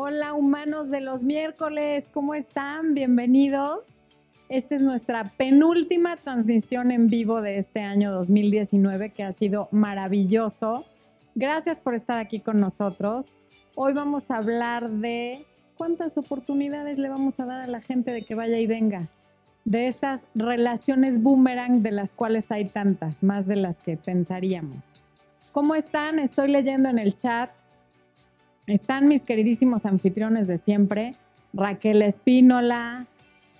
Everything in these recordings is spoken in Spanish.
Hola humanos de los miércoles, ¿cómo están? Bienvenidos. Esta es nuestra penúltima transmisión en vivo de este año 2019 que ha sido maravilloso. Gracias por estar aquí con nosotros. Hoy vamos a hablar de cuántas oportunidades le vamos a dar a la gente de que vaya y venga. De estas relaciones boomerang de las cuales hay tantas, más de las que pensaríamos. ¿Cómo están? Estoy leyendo en el chat están mis queridísimos anfitriones de siempre, Raquel Espínola,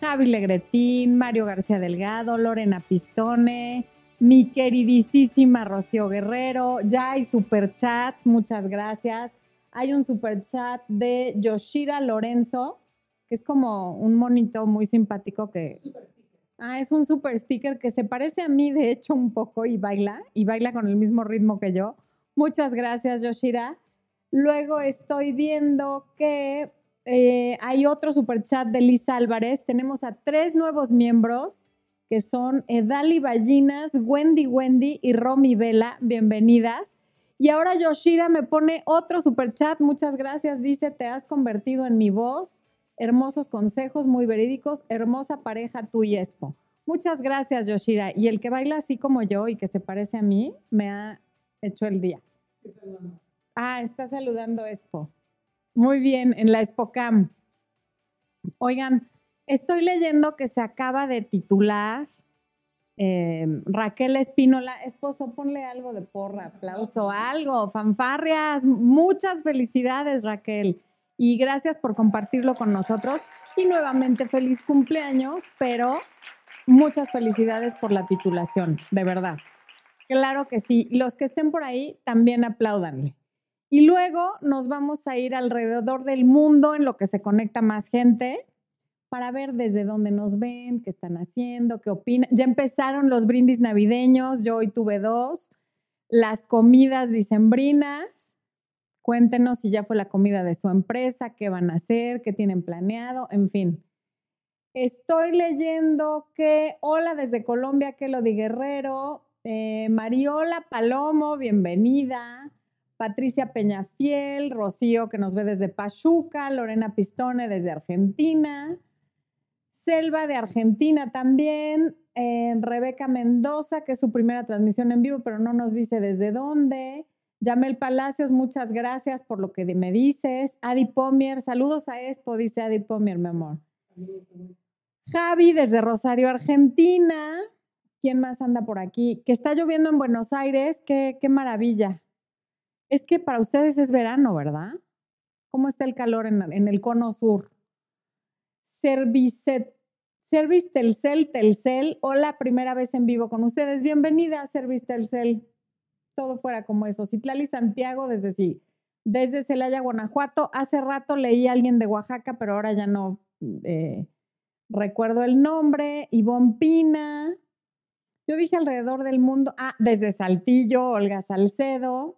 Javi Legretín, Mario García Delgado, Lorena Pistone, mi queridísima Rocío Guerrero, ya hay superchats, muchas gracias. Hay un superchat de Yoshira Lorenzo, que es como un monito muy simpático que... Ah, es un super sticker que se parece a mí, de hecho, un poco y baila, y baila con el mismo ritmo que yo. Muchas gracias, Yoshira. Luego estoy viendo que eh, hay otro super chat de Lisa Álvarez. Tenemos a tres nuevos miembros que son Edali Ballinas, Wendy Wendy y Romy Vela. Bienvenidas. Y ahora Yoshira me pone otro super chat. Muchas gracias. Dice, te has convertido en mi voz. Hermosos consejos, muy verídicos. Hermosa pareja tú y Expo. Muchas gracias, Yoshira. Y el que baila así como yo y que se parece a mí, me ha hecho el día. Ah, está saludando Expo. Muy bien, en la ExpoCam. Oigan, estoy leyendo que se acaba de titular em, Raquel Espínola. Esposo, ponle algo de porra, aplauso, algo, fanfarrias. Muchas felicidades, Raquel. Y gracias por compartirlo con nosotros. Y nuevamente feliz cumpleaños, pero muchas felicidades por la titulación, de verdad. Claro que sí. Los que estén por ahí, también apláudanle. Y luego nos vamos a ir alrededor del mundo en lo que se conecta más gente para ver desde dónde nos ven, qué están haciendo, qué opinan. Ya empezaron los brindis navideños, yo hoy tuve dos. Las comidas dicembrinas. Cuéntenos si ya fue la comida de su empresa, qué van a hacer, qué tienen planeado, en fin. Estoy leyendo que, hola desde Colombia, que lo di Guerrero, eh, Mariola Palomo, bienvenida. Patricia Peñafiel, Rocío, que nos ve desde Pachuca, Lorena Pistone desde Argentina, Selva de Argentina también, eh, Rebeca Mendoza, que es su primera transmisión en vivo, pero no nos dice desde dónde. Yamel Palacios, muchas gracias por lo que me dices. Adi Pomier, saludos a Expo, dice Adi Pomier, mi amor. Javi desde Rosario, Argentina. ¿Quién más anda por aquí? Que está lloviendo en Buenos Aires, qué, qué maravilla. Es que para ustedes es verano, ¿verdad? ¿Cómo está el calor en, el cono sur? Service, Service Telcel, Telcel. Hola, primera vez en vivo con ustedes. Bienvenida a Service Telcel. Todo fuera como eso. Citlali Santiago desde sí. Desde Celaya, Guanajuato. Hace rato leí a alguien de Oaxaca, pero ahora ya no eh, recuerdo el nombre. Ivonne Pina. Yo dije alrededor del mundo. Ah, desde Saltillo, Olga Salcedo.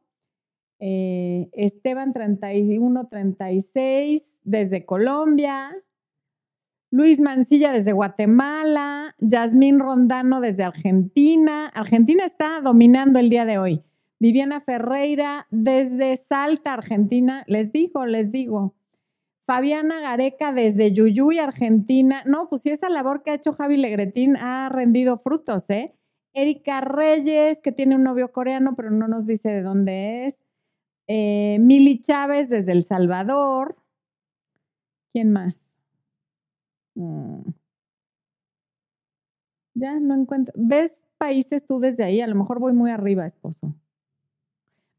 Eh, Esteban 3136 desde Colombia, Luis Mancilla desde Guatemala, Yasmín Rondano desde Argentina. Argentina está dominando el día de hoy. Viviana Ferreira desde Salta, Argentina. Les digo, les digo. Fabiana Gareca desde Yuyuy, Argentina. No, pues sí, esa labor que ha hecho Javi Legretín ha rendido frutos, ¿eh? Erika Reyes, que tiene un novio coreano, pero no nos dice de dónde es. Eh, Mili Chávez desde El Salvador. ¿Quién más? Mm. Ya no encuentro. ¿Ves países tú desde ahí? A lo mejor voy muy arriba, esposo.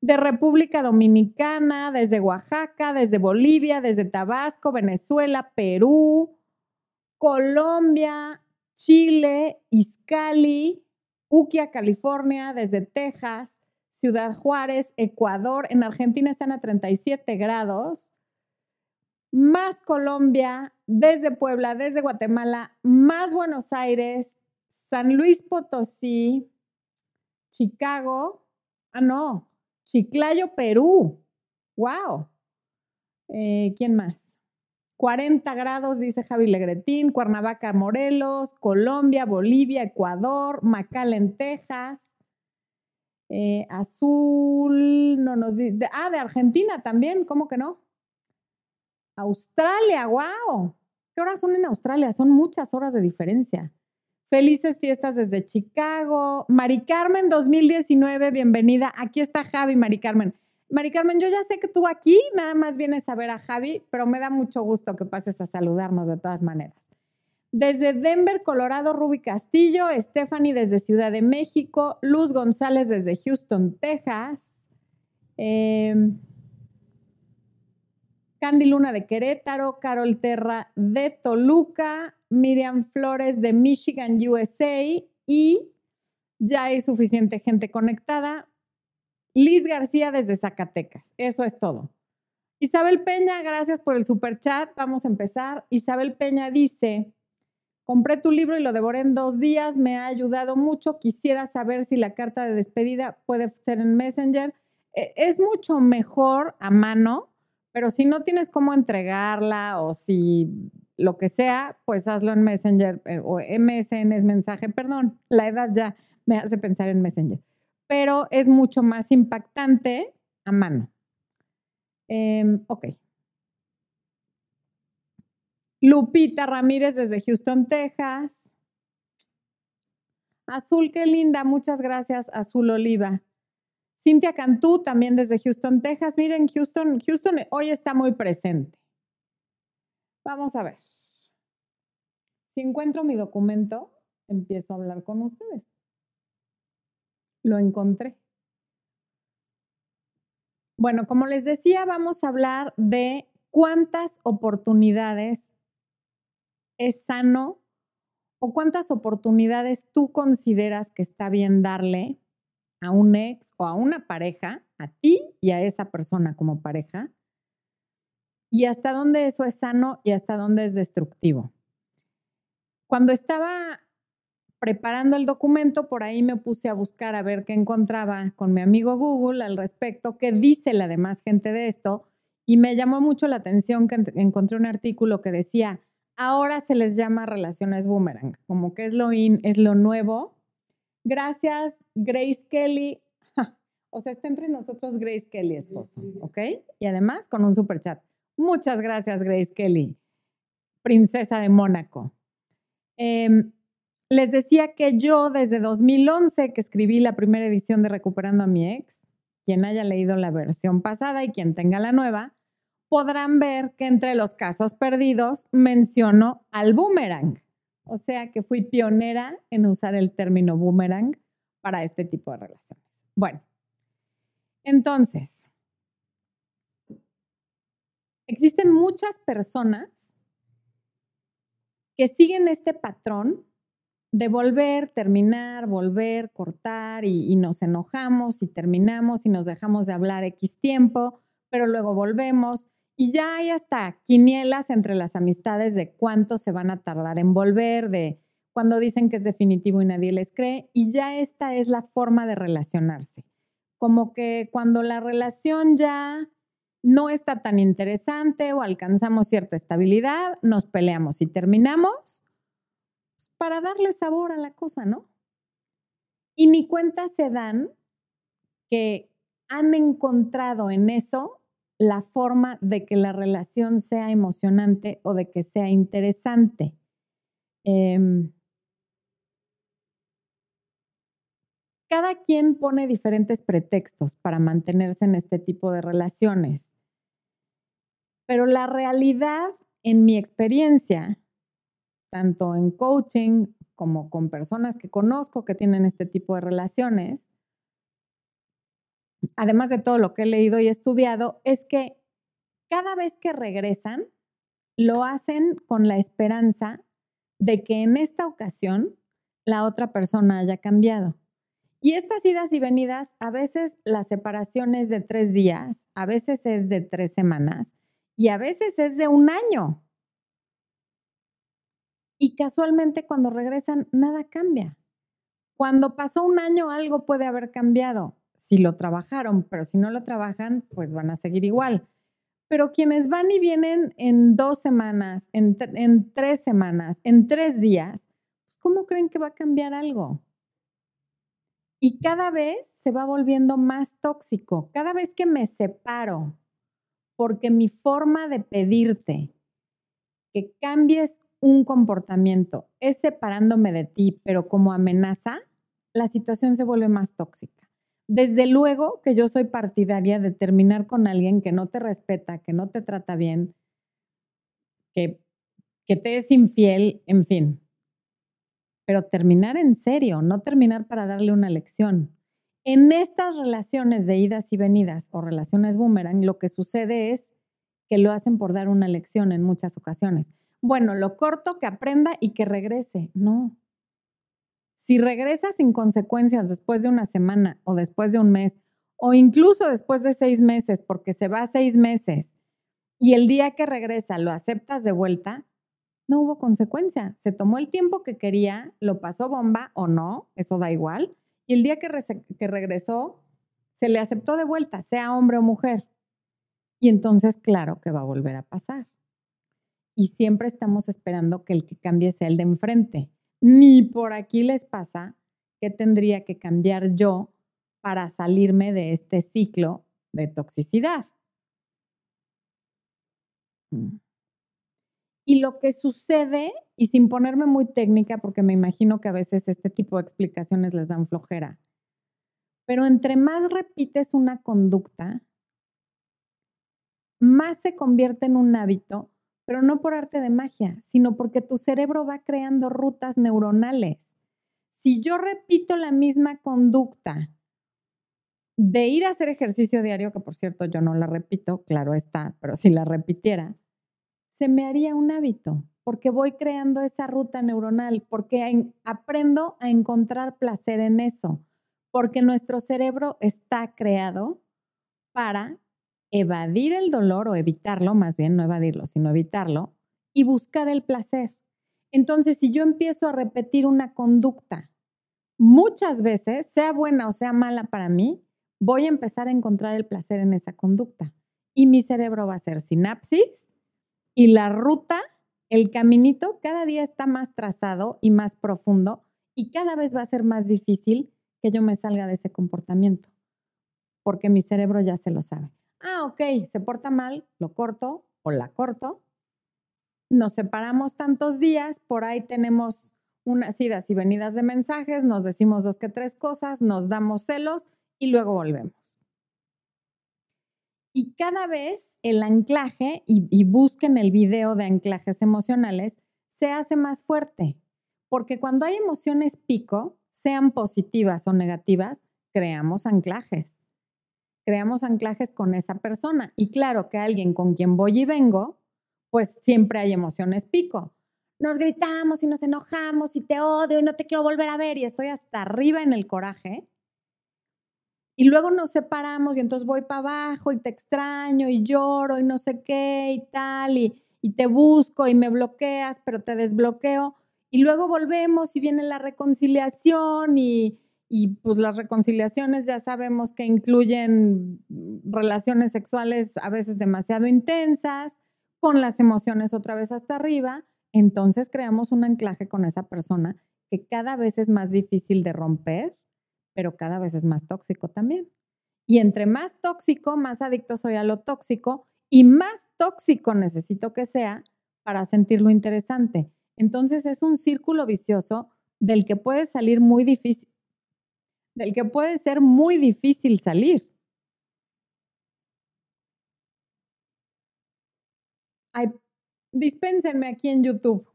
De República Dominicana, desde Oaxaca, desde Bolivia, desde Tabasco, Venezuela, Perú, Colombia, Chile, Izcali, Uquia, California, desde Texas, Ciudad Juárez, Ecuador. En Argentina están a 37 grados. Más Colombia, desde Puebla, desde Guatemala, más Buenos Aires, San Luis Potosí, Chicago. Ah, no, Chiclayo, Perú. ¡Wow! Eh, ¿Quién más? 40 grados, dice Javi Legretín, Cuernavaca, Morelos, Colombia, Bolivia, Ecuador, McAllen, Texas, eh, azul, no nos dice. Ah, de Argentina también, ¿cómo que no? Australia, wow. ¿Qué horas son en Australia? Son muchas horas de diferencia. Felices fiestas desde Chicago. Mari Carmen 2019, bienvenida. Aquí está Javi, Mari Carmen. Mari Carmen, yo ya sé que tú aquí nada más vienes a ver a Javi, pero me da mucho gusto que pases a saludarnos de todas maneras. Desde Denver, Colorado, Ruby Castillo, Stephanie desde Ciudad de México, Luz González desde Houston, Texas, em, Candy Luna de Querétaro, Carol Terra de Toluca, Miriam Flores de Michigan, USA y ya hay suficiente gente conectada. Liz García desde Zacatecas. Eso es todo. Isabel Peña, gracias por el super chat. Vamos a empezar. Isabel Peña dice, compré tu libro y lo devoré en dos días. Me ha ayudado mucho. Quisiera saber si la carta de despedida puede ser en Messenger. E, es mucho mejor a mano, pero si no tienes cómo entregarla o si lo que sea, pues hazlo en Messenger eh, o MSN es mensaje. Perdón, la edad ya me hace pensar en Messenger pero es mucho más impactante a mano. Em, ok. Lupita Ramírez desde Houston, Texas. Azul, qué linda. Muchas gracias, Azul Oliva. Cintia Cantú, también desde Houston, Texas. Miren, Houston, Houston hoy está muy presente. Vamos a ver. Si encuentro mi documento, empiezo a hablar con ustedes lo encontré. Bueno, como les decía, vamos a hablar de cuántas oportunidades es sano o cuántas oportunidades tú consideras que está bien darle a un ex o a una pareja, a ti y a esa persona como pareja, y hasta dónde eso es sano y hasta dónde es destructivo. Cuando estaba preparando el documento, por ahí me puse a buscar a ver qué encontraba con mi amigo Google al respecto, qué dice la demás gente de esto, y me llamó mucho la atención que encontré un artículo que decía, ahora se les llama relaciones boomerang, como que es lo in, es lo nuevo. Gracias, Grace Kelly. o sea, está entre nosotros Grace Kelly, esposo, ¿ok? Y además con un super chat. Muchas gracias, Grace Kelly, princesa de Mónaco. Em, les decía que yo desde 2011 que escribí la primera edición de Recuperando a mi ex, quien haya leído la versión pasada y quien tenga la nueva, podrán ver que entre los casos perdidos menciono al boomerang. O sea que fui pionera en usar el término boomerang para este tipo de relaciones. Bueno, entonces, existen muchas personas que siguen este patrón de volver, terminar, volver, cortar y, nos enojamos y terminamos y nos dejamos de hablar X tiempo, pero luego volvemos y ya hay hasta quinielas entre las amistades de cuánto se van a tardar en volver, de cuando dicen que es definitivo y nadie les cree, y ya esta es la forma de relacionarse. Como que cuando la relación ya no está tan interesante o alcanzamos cierta estabilidad, nos peleamos y terminamos para darle sabor a la cosa, ¿no? Y ni cuenta se dan que han encontrado en eso la forma de que la relación sea emocionante o de que sea interesante. Em, cada quien pone diferentes pretextos para mantenerse en este tipo de relaciones, pero la realidad, en mi experiencia, tanto en coaching como con personas que conozco que tienen este tipo de relaciones, además de todo lo que he leído y estudiado, es que cada vez que regresan, lo hacen con la esperanza de que en esta ocasión la otra persona haya cambiado. Y estas idas y venidas, a veces la separación es de tres días, a veces es de tres semanas y a veces es de un año. Y casualmente cuando regresan, nada cambia. Cuando pasó un año, algo puede haber cambiado. Si lo trabajaron, pero si no lo trabajan, pues van a seguir igual. Pero quienes van y vienen en dos semanas, en, tres semanas, en tres días, pues ¿cómo creen que va a cambiar algo? Y cada vez se va volviendo más tóxico. Cada vez que me separo porque mi forma de pedirte que cambies un comportamiento es separándome de ti, pero como amenaza, la situación se vuelve más tóxica. Desde luego que yo soy partidaria de terminar con alguien que no te respeta, que no te trata bien, que, que te es infiel, en fin. Pero terminar en serio, no terminar para darle una lección. En estas relaciones de idas y venidas o relaciones boomerang, lo que sucede es que lo hacen por dar una lección en muchas ocasiones. Bueno, lo corto, que aprenda y que regrese. No. Si regresa sin consecuencias después de una semana o después de un mes o incluso después de seis meses, porque se va seis meses y el día que regresa lo aceptas de vuelta, no hubo consecuencia. Se tomó el tiempo que quería, lo pasó bomba o no, eso da igual y el día que, que regresó, se le aceptó de vuelta, sea hombre o mujer. Y entonces, claro que va a volver a pasar. Y siempre estamos esperando que el que cambie sea el de enfrente. Ni por aquí les pasa que tendría que cambiar yo para salirme de este ciclo de toxicidad. Mm. Y lo que sucede, y sin ponerme muy técnica, porque me imagino que a veces este tipo de explicaciones les dan flojera, pero entre más repites una conducta, más se convierte en un hábito, pero no por arte de magia, sino porque tu cerebro va creando rutas neuronales. Si yo repito la misma conducta de ir a hacer ejercicio diario, que por cierto yo no la repito, claro está, pero si la repitiera, se me haría un hábito, porque voy creando esa ruta neuronal, porque aprendo a encontrar placer en eso, porque nuestro cerebro está creado para evadir el dolor o evitarlo, más bien no evadirlo, sino evitarlo, y buscar el placer. Entonces, si yo empiezo a repetir una conducta muchas veces, sea buena o sea mala para mí, voy a empezar a encontrar el placer en esa conducta. Y mi cerebro va a hacer sinapsis y la ruta, el caminito, cada día está más trazado y más profundo y cada vez va a ser más difícil que yo me salga de ese comportamiento, porque mi cerebro ya se lo sabe. Ah, ok, se porta mal, lo corto o la corto. Nos separamos tantos días, por ahí tenemos unas idas y venidas de mensajes, nos decimos dos que tres cosas, nos damos celos y luego volvemos. Y cada vez el anclaje, y, busquen el video de anclajes emocionales, se hace más fuerte. Porque cuando hay emociones pico, sean positivas o negativas, creamos anclajes. Creamos anclajes con esa persona. Y claro que alguien con quien voy y vengo, pues siempre hay emociones pico. Nos gritamos y nos enojamos y te odio y no te quiero volver a ver y estoy hasta arriba en el coraje. Y luego nos separamos y entonces voy para abajo y te extraño y lloro y no sé qué y tal, y, te busco y me bloqueas, pero te desbloqueo. Y luego volvemos y viene la reconciliación y, y pues las reconciliaciones ya sabemos que incluyen relaciones sexuales a veces demasiado intensas, con las emociones otra vez hasta arriba. Entonces creamos un anclaje con esa persona que cada vez es más difícil de romper pero cada vez es más tóxico también. Y entre más tóxico, más adicto soy a lo tóxico y más tóxico necesito que sea para sentirlo interesante. Entonces es un círculo vicioso del que puede salir muy difícil, del que puede ser muy difícil salir. Dispénsenme aquí en YouTube.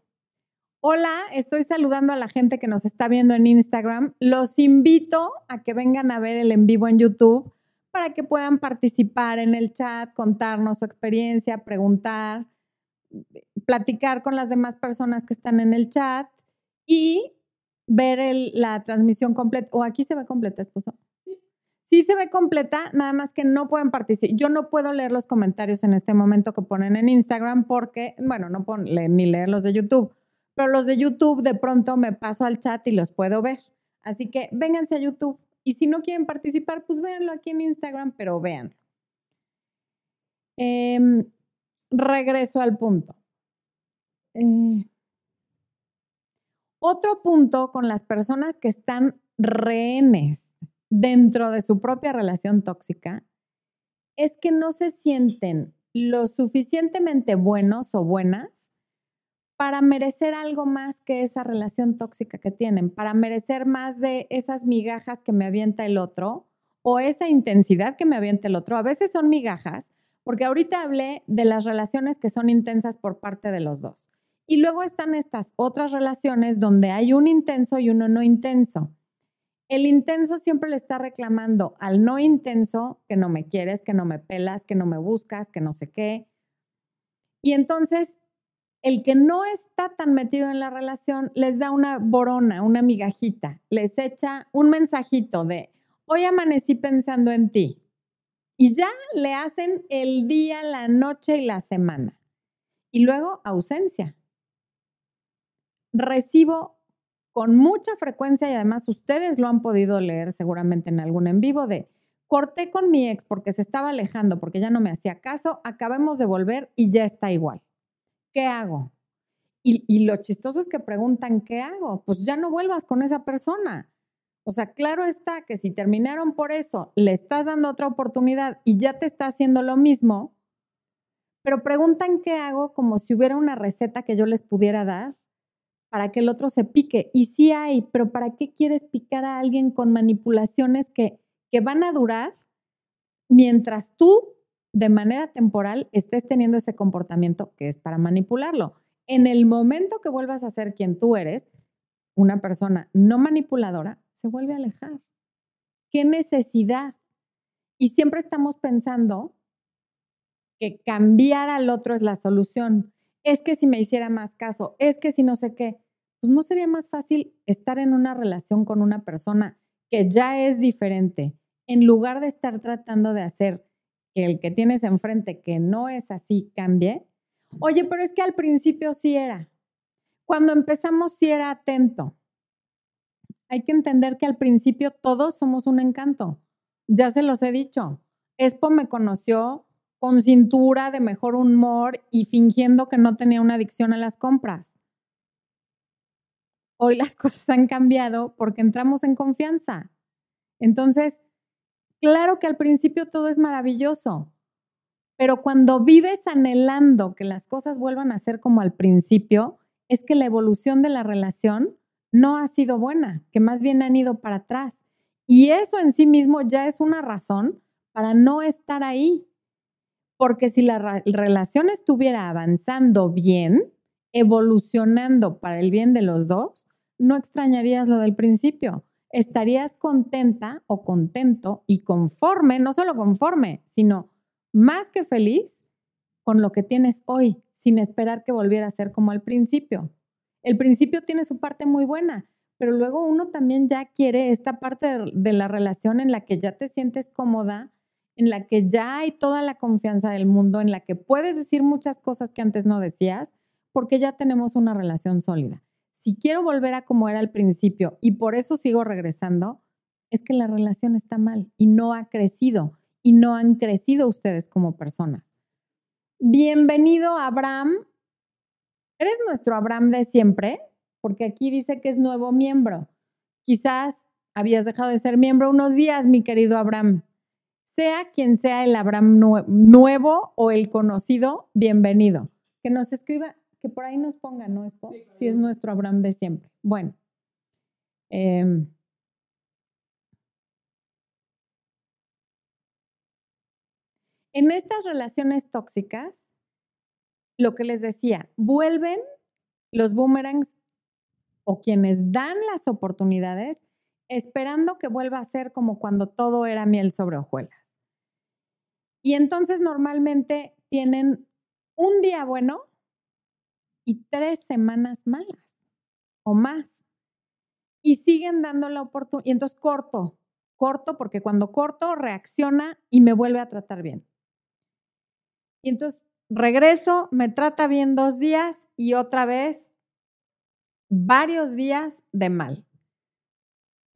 Hola, estoy saludando a la gente que nos está viendo en Instagram. Los invito a que vengan a ver el en vivo en YouTube para que puedan participar en el chat, contarnos su experiencia, preguntar, platicar con las demás personas que están en el chat y ver la transmisión completa. ¿O aquí se ve completa, esposo? Sí se ve completa, nada más que no pueden participar. Yo no puedo leer los comentarios en este momento que ponen en Instagram porque, bueno, no puedo ni leer los de YouTube pero los de YouTube de pronto me paso al chat y los puedo ver. Así que vénganse a YouTube. Y si no quieren participar, pues véanlo aquí en Instagram, pero vean. Em, regreso al punto. Eh, otro punto con las personas que están rehenes dentro de su propia relación tóxica es que no se sienten lo suficientemente buenos o buenas para merecer algo más que esa relación tóxica que tienen, para merecer más de esas migajas que me avienta el otro o esa intensidad que me avienta el otro. A veces son migajas, porque ahorita hablé de las relaciones que son intensas por parte de los dos. Y luego están estas otras relaciones donde hay un intenso y uno no intenso. El intenso siempre le está reclamando al no intenso que no me quieres, que no me pelas, que no me buscas, que no sé qué. Y entonces el que no está tan metido en la relación les da una borona, una migajita, les echa un mensajito de, hoy amanecí pensando en ti. Y ya le hacen el día, la noche y la semana. Y luego ausencia. Recibo con mucha frecuencia y además ustedes lo han podido leer seguramente en algún en vivo de corté con mi ex porque se estaba alejando, porque ya no me hacía caso, acabemos de volver y ya está igual. ¿qué hago? Y, lo chistoso es que preguntan, ¿qué hago? Pues ya no vuelvas con esa persona. O sea, claro está que si terminaron por eso, le estás dando otra oportunidad y ya te está haciendo lo mismo, pero preguntan qué hago como si hubiera una receta que yo les pudiera dar para que el otro se pique. Y sí hay, pero ¿para qué quieres picar a alguien con manipulaciones que, que van a durar mientras tú de manera temporal estés teniendo ese comportamiento que es para manipularlo. En el momento que vuelvas a ser quien tú eres, una persona no manipuladora se vuelve a alejar. ¿Qué necesidad? Y siempre estamos pensando que cambiar al otro es la solución. Es que si me hiciera más caso, es que si no sé qué, pues no sería más fácil estar en una relación con una persona que ya es diferente, en lugar de estar tratando de hacer que el que tienes enfrente que no es así cambie. Oye, pero es que al principio sí era. Cuando empezamos sí era atento. Hay que entender que al principio todos somos un encanto. Ya se los he dicho. Expo me conoció con cintura de mejor humor y fingiendo que no tenía una adicción a las compras. Hoy las cosas han cambiado porque entramos en confianza. Entonces, Claro que al principio todo es maravilloso, pero cuando vives anhelando que las cosas vuelvan a ser como al principio, es que la evolución de la relación no ha sido buena, que más bien han ido para atrás. Y eso en sí mismo ya es una razón para no estar ahí. Porque si la relación estuviera avanzando bien, evolucionando para el bien de los dos, no extrañarías lo del principio estarías contenta o contento y conforme, no solo conforme, sino más que feliz con lo que tienes hoy, sin esperar que volviera a ser como al principio. El principio tiene su parte muy buena, pero luego uno también ya quiere esta parte de la relación en la que ya te sientes cómoda, en la que ya hay toda la confianza del mundo, en la que puedes decir muchas cosas que antes no decías, porque ya tenemos una relación sólida si quiero volver a como era al principio y por eso sigo regresando, es que la relación está mal y no ha crecido y no han crecido ustedes como personas. Bienvenido, Abraham. ¿Eres nuestro Abraham de siempre? Porque aquí dice que es nuevo miembro. Quizás habías dejado de ser miembro unos días, mi querido Abraham. Sea quien sea el Abraham nuevo o el conocido, bienvenido. Que nos escriba que por ahí nos ponga, ¿no? Si es nuestro Abraham de siempre. Bueno. Em, en estas relaciones tóxicas, lo que les decía, vuelven los boomerangs o quienes dan las oportunidades esperando que vuelva a ser como cuando todo era miel sobre hojuelas. Y entonces normalmente tienen un día bueno y tres semanas malas o más. Y siguen dando la oportunidad. Y entonces corto, corto, porque cuando corto reacciona y me vuelve a tratar bien. Y entonces regreso, me trata bien dos días y otra vez varios días de mal.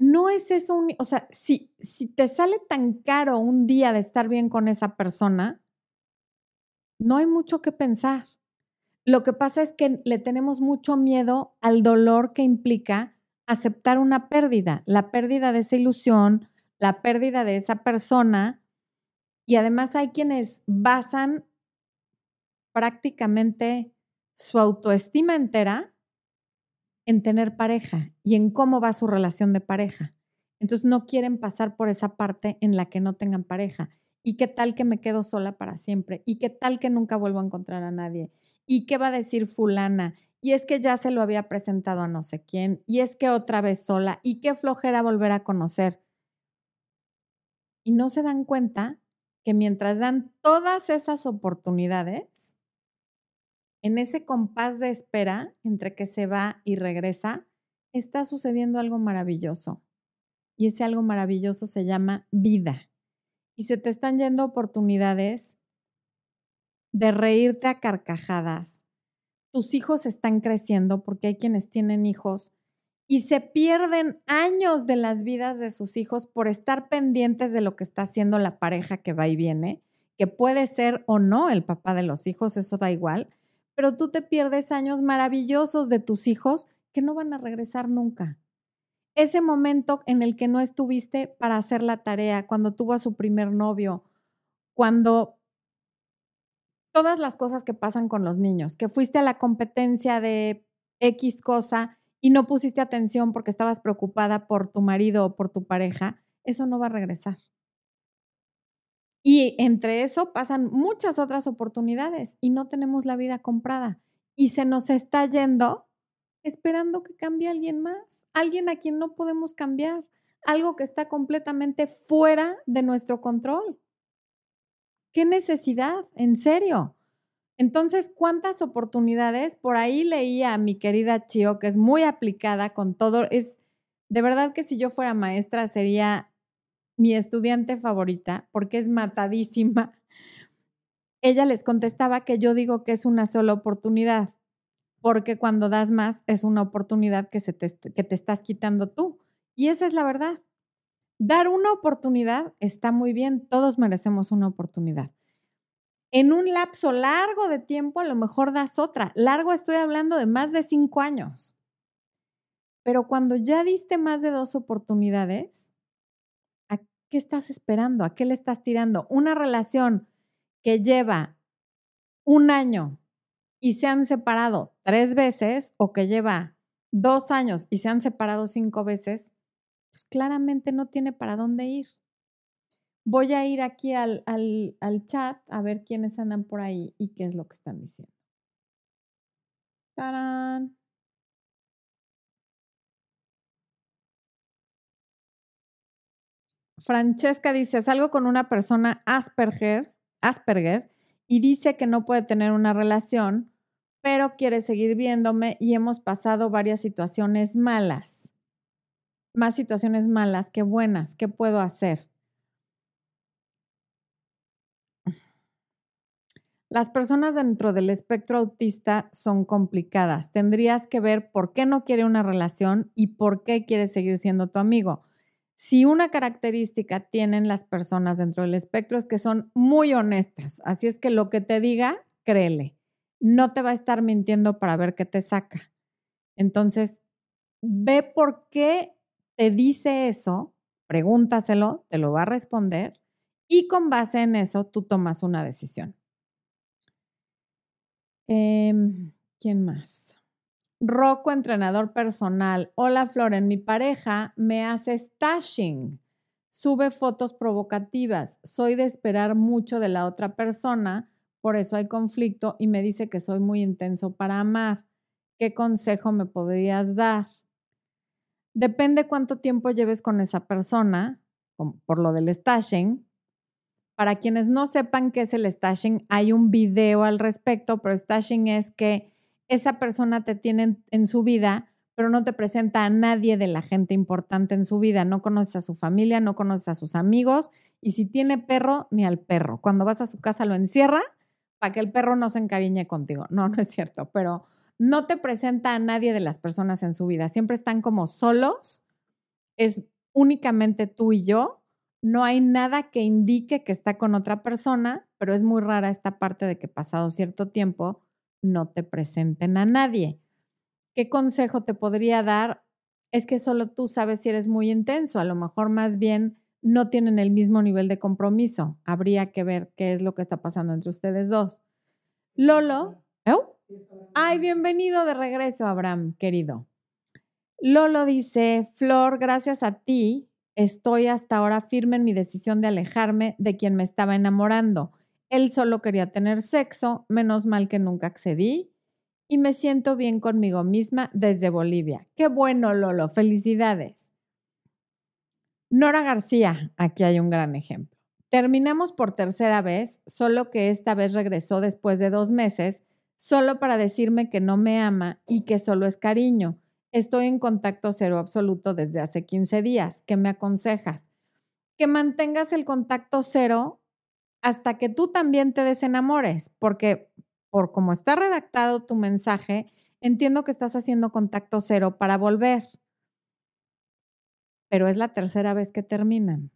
No es eso un, o sea, si, si te sale tan caro un día de estar bien con esa persona, no hay mucho que pensar. Lo que pasa es que le tenemos mucho miedo al dolor que implica aceptar una pérdida, la pérdida de esa ilusión, la pérdida de esa persona. Y además hay quienes basan prácticamente su autoestima entera en tener pareja y en cómo va su relación de pareja. Entonces no quieren pasar por esa parte en la que no tengan pareja. ¿Y qué tal que me quedo sola para siempre? ¿Y qué tal que nunca vuelvo a encontrar a nadie? ¿Y qué va a decir fulana? Y es que ya se lo había presentado a no sé quién. Y es que otra vez sola. ¿Y qué flojera volver a conocer? Y no se dan cuenta que mientras dan todas esas oportunidades, en ese compás de espera entre que se va y regresa, está sucediendo algo maravilloso. Y ese algo maravilloso se llama vida. Y se te están yendo oportunidades de reírte a carcajadas. Tus hijos están creciendo porque hay quienes tienen hijos y se pierden años de las vidas de sus hijos por estar pendientes de lo que está haciendo la pareja que va y viene, que puede ser o no el papá de los hijos, eso da igual, pero tú te pierdes años maravillosos de tus hijos que no van a regresar nunca. Ese momento en el que no estuviste para hacer la tarea, cuando tuvo a su primer novio, cuando todas las cosas que pasan con los niños, que fuiste a la competencia de X cosa y no pusiste atención porque estabas preocupada por tu marido o por tu pareja, eso no va a regresar. Y entre eso pasan muchas otras oportunidades y no tenemos la vida comprada. Y se nos está yendo esperando que cambie alguien más, alguien a quien no podemos cambiar, algo que está completamente fuera de nuestro control. ¿Qué necesidad? En serio. Entonces, ¿cuántas oportunidades? Por ahí leía a mi querida Chio, que es muy aplicada con todo. Es de verdad que si yo fuera maestra sería mi estudiante favorita, porque es matadísima, ella les contestaba que yo digo que es una sola oportunidad, porque cuando das más es una oportunidad que, te, te estás quitando tú. Y esa es la verdad. Dar una oportunidad está muy bien, todos merecemos una oportunidad. En un lapso largo de tiempo a lo mejor das otra. Largo estoy hablando de más de cinco años. Pero cuando ya diste más de dos oportunidades, ¿qué estás esperando? ¿A qué le estás tirando? Una relación que lleva un año y se han separado tres veces o que lleva dos años y se han separado cinco veces, pues claramente no tiene para dónde ir. Voy a ir aquí al, al, chat a ver quiénes andan por ahí y qué es lo que están diciendo. ¡Tarán! Francesca dice, salgo con una persona Asperger, Asperger y dice que no puede tener una relación, pero quiere seguir viéndome y hemos pasado varias situaciones malas. Más situaciones malas que buenas. ¿Qué puedo hacer? Las personas dentro del espectro autista son complicadas. Tendrías que ver por qué no quiere una relación y por qué quiere seguir siendo tu amigo. Si una característica tienen las personas dentro del espectro es que son muy honestas, así es que lo que te diga, créele. No te va a estar mintiendo para ver qué te saca. Entonces, ve por qué te dice eso, pregúntaselo, te lo va a responder y con base en eso tú tomas una decisión. Em, ¿Quién más? Rocco, entrenador personal. Hola, Floren, mi pareja me hace stashing. Sube fotos provocativas. Soy de esperar mucho de la otra persona, por eso hay conflicto y me dice que soy muy intenso para amar. ¿Qué consejo me podrías dar? Depende cuánto tiempo lleves con esa persona, por lo del stashing. Para quienes no sepan qué es el stashing, hay un video al respecto, pero stashing es que esa persona te tiene en, su vida, pero no te presenta a nadie de la gente importante en su vida. No conoces a su familia, no conoces a sus amigos. Y si tiene perro, ni al perro. Cuando vas a su casa lo encierra para que el perro no se encariñe contigo. No, no es cierto, pero no te presenta a nadie de las personas en su vida. Siempre están como solos. Es únicamente tú y yo. No hay nada que indique que está con otra persona, pero es muy rara esta parte de que pasado cierto tiempo no te presenten a nadie. ¿Qué consejo te podría dar? Es que solo tú sabes si eres muy intenso, a lo mejor más bien no tienen el mismo nivel de compromiso. Habría que ver qué es lo que está pasando entre ustedes dos. Lolo, Ay, bienvenido de regreso, Abraham, querido. Lolo dice, Flor, gracias a ti, estoy hasta ahora firme en mi decisión de alejarme de quien me estaba enamorando. Él solo quería tener sexo, menos mal que nunca accedí y me siento bien conmigo misma desde Bolivia. Qué bueno, Lolo, felicidades. Nora García, aquí hay un gran ejemplo. Terminamos por tercera vez, solo que esta vez regresó después de dos meses, solo para decirme que no me ama y que solo es cariño. Estoy en contacto cero absoluto desde hace 15 días. ¿Qué me aconsejas? Que mantengas el contacto cero hasta que tú también te desenamores, porque por cómo está redactado tu mensaje, entiendo que estás haciendo contacto cero para volver. Pero es la tercera vez que terminan.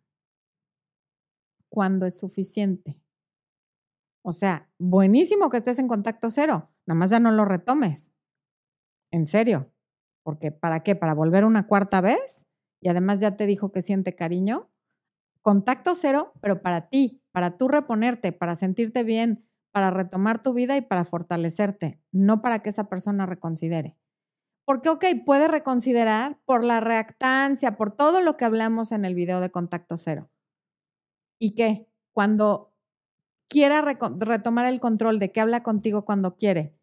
¿Cuándo es suficiente? O sea, buenísimo que estés en contacto cero, nada más ya no lo retomes. En serio. Porque ¿para qué? ¿Para volver una cuarta vez? Y además ya te dijo que siente cariño. Contacto cero, pero para ti, para tú reponerte, para sentirte bien, para retomar tu vida y para fortalecerte, no para que esa persona reconsidere. Porque, ok, puede reconsiderar por la reactancia, por todo lo que hablamos en el video de contacto cero. ¿Y qué? Cuando quiera retomar el control de que habla contigo cuando quiere,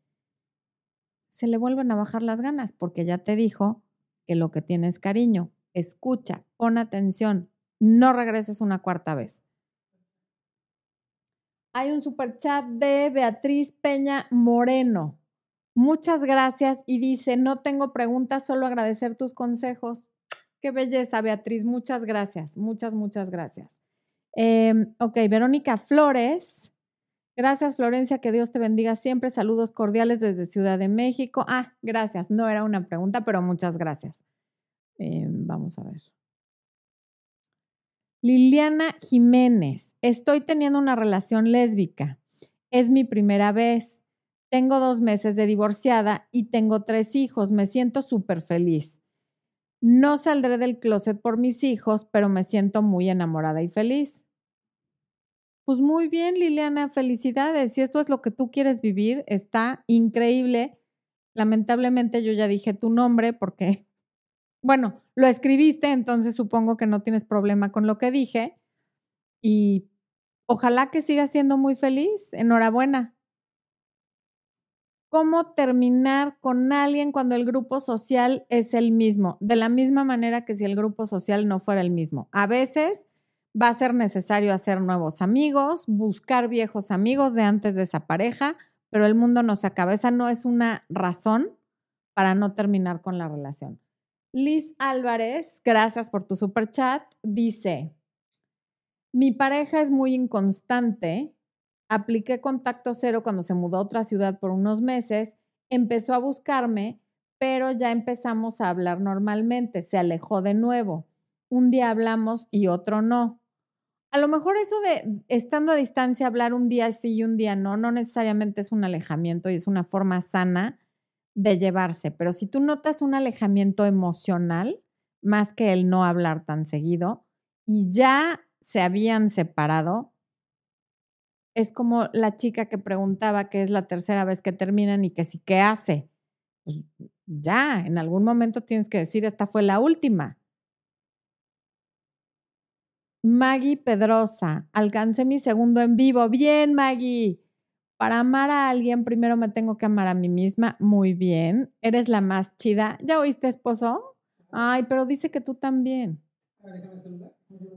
se le vuelven a bajar las ganas porque ya te dijo que lo que tiene es cariño. Escucha, pon atención, no regreses una cuarta vez. Hay un super chat de Beatriz Peña Moreno. Muchas gracias y dice, no tengo preguntas, solo agradecer tus consejos. Qué belleza, Beatriz. Muchas gracias, muchas, muchas gracias. Em, ok, Verónica Flores. Gracias, Florencia, que Dios te bendiga siempre. Saludos cordiales desde Ciudad de México. Ah, gracias. No era una pregunta, pero muchas gracias. Em, vamos a ver. Liliana Jiménez, estoy teniendo una relación lésbica. Es mi primera vez. Tengo dos meses de divorciada y tengo tres hijos. Me siento súper feliz. No saldré del closet por mis hijos, pero me siento muy enamorada y feliz. Pues muy bien, Liliana, felicidades. Si esto es lo que tú quieres vivir, está increíble. Lamentablemente yo ya dije tu nombre porque bueno, lo escribiste, entonces supongo que no tienes problema con lo que dije. Y ojalá que sigas siendo muy feliz. Enhorabuena. ¿Cómo terminar con alguien cuando el grupo social es el mismo? De la misma manera que si el grupo social no fuera el mismo. A veces va a ser necesario hacer nuevos amigos, buscar viejos amigos de antes de esa pareja, pero el mundo no se acaba. Esa no es una razón para no terminar con la relación. Liz Álvarez, gracias por tu super chat, dice, mi pareja es muy inconstante, apliqué contacto cero cuando se mudó a otra ciudad por unos meses, empezó a buscarme, pero ya empezamos a hablar normalmente, se alejó de nuevo. Un día hablamos y otro no. A lo mejor eso de estando a distancia hablar un día sí y un día no, no necesariamente es un alejamiento y es una forma sana de llevarse, pero si tú notas un alejamiento emocional, más que el no hablar tan seguido, y ya se habían separado, es como la chica que preguntaba que es la tercera vez que terminan y que sí, ¿qué hace? Pues ya, en algún momento tienes que decir, esta fue la última. Maggie Pedrosa, alcancé mi segundo en vivo. Bien, Maggie. Para amar a alguien, primero me tengo que amar a mí misma. Muy bien. Eres la más chida. ¿Ya oíste, esposo? Ay, pero dice que tú también.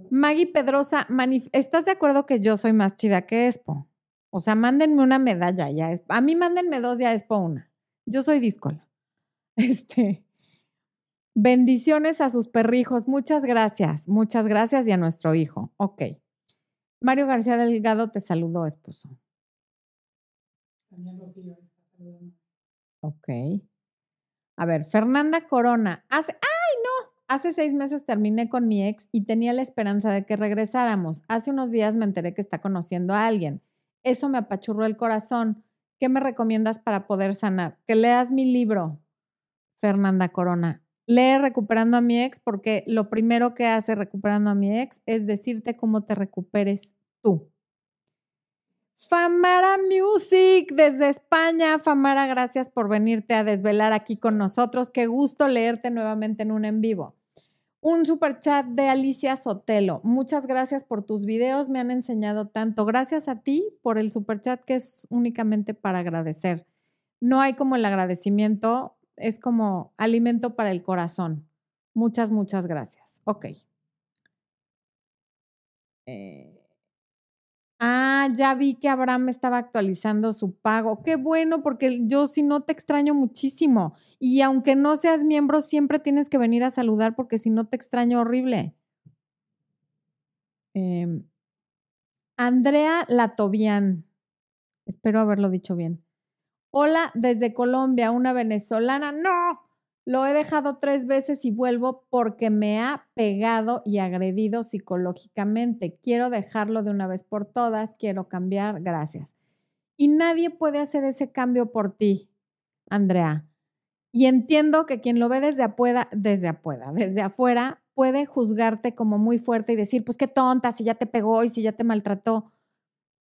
Maggie Pedrosa, ¿estás de acuerdo que yo soy más chida que Expo? O sea, mándenme una medalla ya. A mí mándenme dos ya Expo una. Yo soy díscola. Este. Bendiciones a sus perrijos. Muchas gracias. Muchas gracias y a nuestro hijo. Ok. Mario García Delgado te saludó, esposo. Ok. A ver, Fernanda Corona. Hace, ¡Ay, no! Hace seis meses terminé con mi ex y tenía la esperanza de que regresáramos. Hace unos días me enteré que está conociendo a alguien. Eso me apachurró el corazón. ¿Qué me recomiendas para poder sanar? Que leas mi libro, Fernanda Corona. Lee Recuperando a mi ex porque lo primero que hace Recuperando a mi ex es decirte cómo te recuperes tú. Famara Music desde España. Famara, gracias por venirte a desvelar aquí con nosotros. Qué gusto leerte nuevamente en un en vivo. Un super chat de Alicia Sotelo. Muchas gracias por tus videos, me han enseñado tanto. Gracias a ti por el super chat que es únicamente para agradecer. No hay como el agradecimiento, es como alimento para el corazón. Muchas, muchas gracias. Ok. Eh, Ah, ya vi que Abraham estaba actualizando su pago. Qué bueno, porque yo si no te extraño muchísimo. Y aunque no seas miembro, siempre tienes que venir a saludar porque si no te extraño horrible. Em, Andrea Latovian. Espero haberlo dicho bien. Hola desde Colombia, una venezolana. No, lo he dejado tres veces y vuelvo porque me ha pegado y agredido psicológicamente. Quiero dejarlo de una vez por todas, quiero cambiar, gracias. Y nadie puede hacer ese cambio por ti, Andrea. Y entiendo que quien lo ve desde afuera, desde afuera, desde afuera, puede juzgarte como muy fuerte y decir, pues qué tonta, si ya te pegó y si ya te maltrató.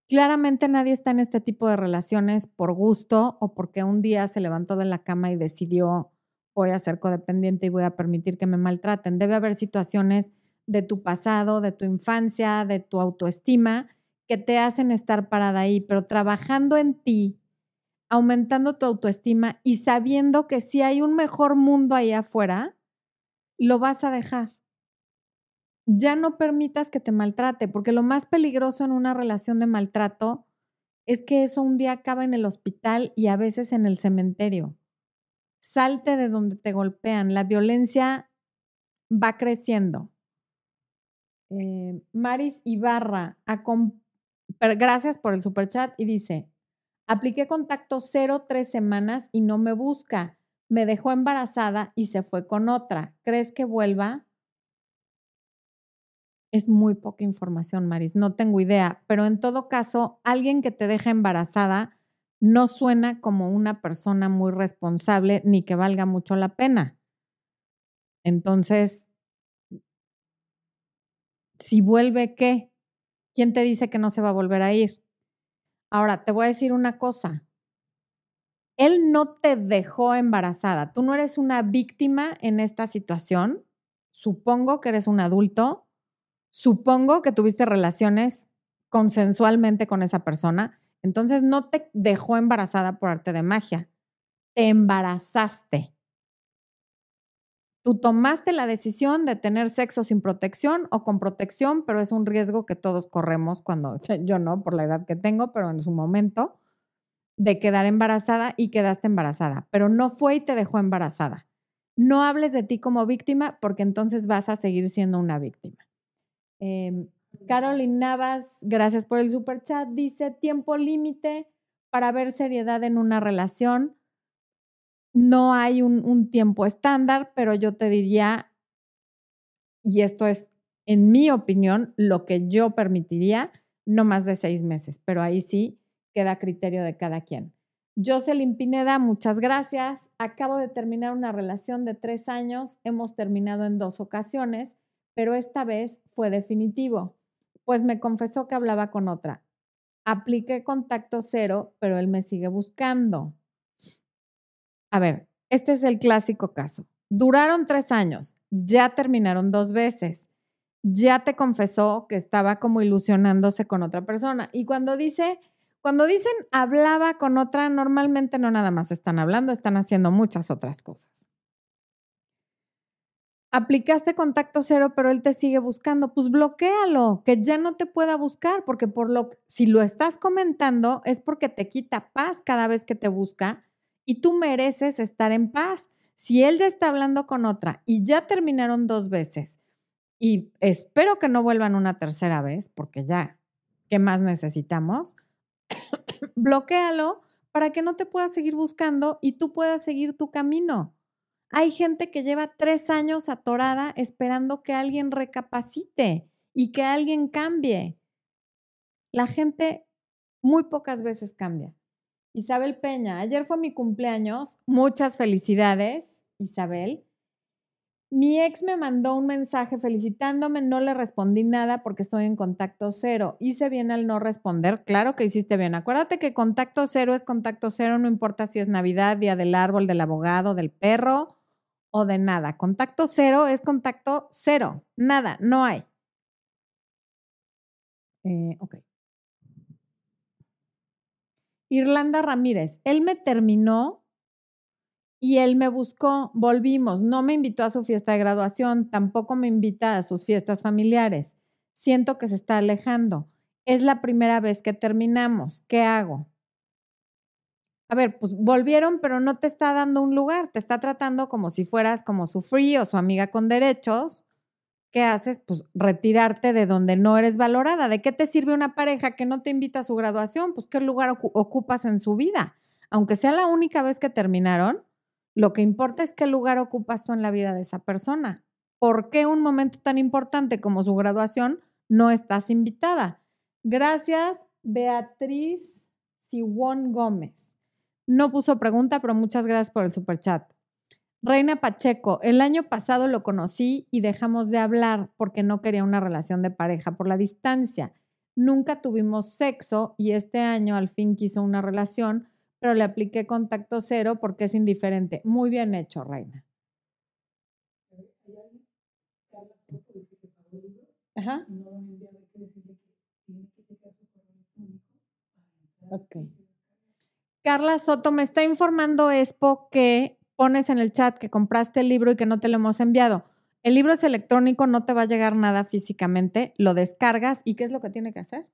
Claramente nadie está en este tipo de relaciones por gusto o porque un día se levantó de la cama y decidió voy a ser codependiente y voy a permitir que me maltraten. Debe haber situaciones de tu pasado, de tu infancia, de tu autoestima, que te hacen estar parada ahí, pero trabajando en ti, aumentando tu autoestima y sabiendo que si hay un mejor mundo ahí afuera, lo vas a dejar. Ya no permitas que te maltrate, porque lo más peligroso en una relación de maltrato es que eso un día acaba en el hospital y a veces en el cementerio salte de donde te golpean. La violencia va creciendo. Eh, Maris Ibarra, gracias por el super chat y dice, apliqué contacto cero tres semanas y no me busca. Me dejó embarazada y se fue con otra. ¿Crees que vuelva? Es muy poca información, Maris. No tengo idea, pero en todo caso, alguien que te deja embarazada no suena como una persona muy responsable ni que valga mucho la pena. Entonces, si vuelve, ¿qué? ¿Quién te dice que no se va a volver a ir? Ahora, te voy a decir una cosa. Él no te dejó embarazada. Tú no eres una víctima en esta situación. Supongo que eres un adulto. Supongo que tuviste relaciones consensualmente con esa persona. Entonces no te dejó embarazada por arte de magia, te embarazaste. Tú tomaste la decisión de tener sexo sin protección o con protección, pero es un riesgo que todos corremos cuando, yo no, por la edad que tengo, pero en su momento, de quedar embarazada y quedaste embarazada, pero no fue y te dejó embarazada. No hables de ti como víctima porque entonces vas a seguir siendo una víctima. Eh, Carolyn Navas, gracias por el super chat, dice tiempo límite para ver seriedad en una relación. No hay un, tiempo estándar, pero yo te diría, y esto es en mi opinión, lo que yo permitiría, no más de seis meses, pero ahí sí queda criterio de cada quien. Jocelyn Pineda, muchas gracias. Acabo de terminar una relación de tres años. Hemos terminado en dos ocasiones, pero esta vez fue definitivo pues me confesó que hablaba con otra. Apliqué contacto cero, pero él me sigue buscando. A ver, este es el clásico caso. Duraron tres años, ya terminaron dos veces, ya te confesó que estaba como ilusionándose con otra persona. Y cuando dice, cuando dicen hablaba con otra, normalmente no nada más están hablando, están haciendo muchas otras cosas aplicaste contacto cero, pero él te sigue buscando, pues bloquéalo, que ya no te pueda buscar, porque por lo si lo estás comentando es porque te quita paz cada vez que te busca y tú mereces estar en paz. Si él ya está hablando con otra y ya terminaron dos veces y espero que no vuelvan una tercera vez, porque ya, ¿qué más necesitamos? bloquéalo para que no te pueda seguir buscando y tú puedas seguir tu camino. Hay gente que lleva tres años atorada esperando que alguien recapacite y que alguien cambie. La gente muy pocas veces cambia. Isabel Peña, ayer fue mi cumpleaños. Muchas felicidades, Isabel. Mi ex me mandó un mensaje felicitándome, no le respondí nada porque estoy en contacto cero. Hice bien al no responder. Claro que hiciste bien. Acuérdate que contacto cero es contacto cero, no importa si es Navidad, Día del Árbol, del abogado, del perro o de nada. Contacto cero es contacto cero. Nada, no hay. Eh, ok. Irlanda Ramírez, él me terminó y él me buscó, volvimos, no me invitó a su fiesta de graduación, tampoco me invita a sus fiestas familiares. Siento que se está alejando. Es la primera vez que terminamos. ¿Qué hago? A ver, pues volvieron, pero no te está dando un lugar, te está tratando como si fueras como su free o su amiga con derechos. ¿Qué haces? Pues retirarte de donde no eres valorada. ¿De qué te sirve una pareja que no te invita a su graduación? Pues qué lugar ocupas en su vida. Aunque sea la única vez que terminaron, lo que importa es qué lugar ocupas tú en la vida de esa persona. ¿Por qué un momento tan importante como su graduación no estás invitada? Gracias, Beatriz Siwon Gómez. No puso pregunta, pero muchas gracias por el superchat. Reina Pacheco, el año pasado lo conocí y dejamos de hablar porque no quería una relación de pareja por la distancia. Nunca tuvimos sexo y este año al fin quiso una relación, pero le apliqué contacto cero porque es indiferente. Muy bien hecho, Reina. Ajá. Ok. Carla Soto me está informando Expo que pones en el chat que compraste el libro y que no te lo hemos enviado. El libro es electrónico, no te va a llegar nada físicamente, lo descargas y ¿qué es lo que tiene que hacer?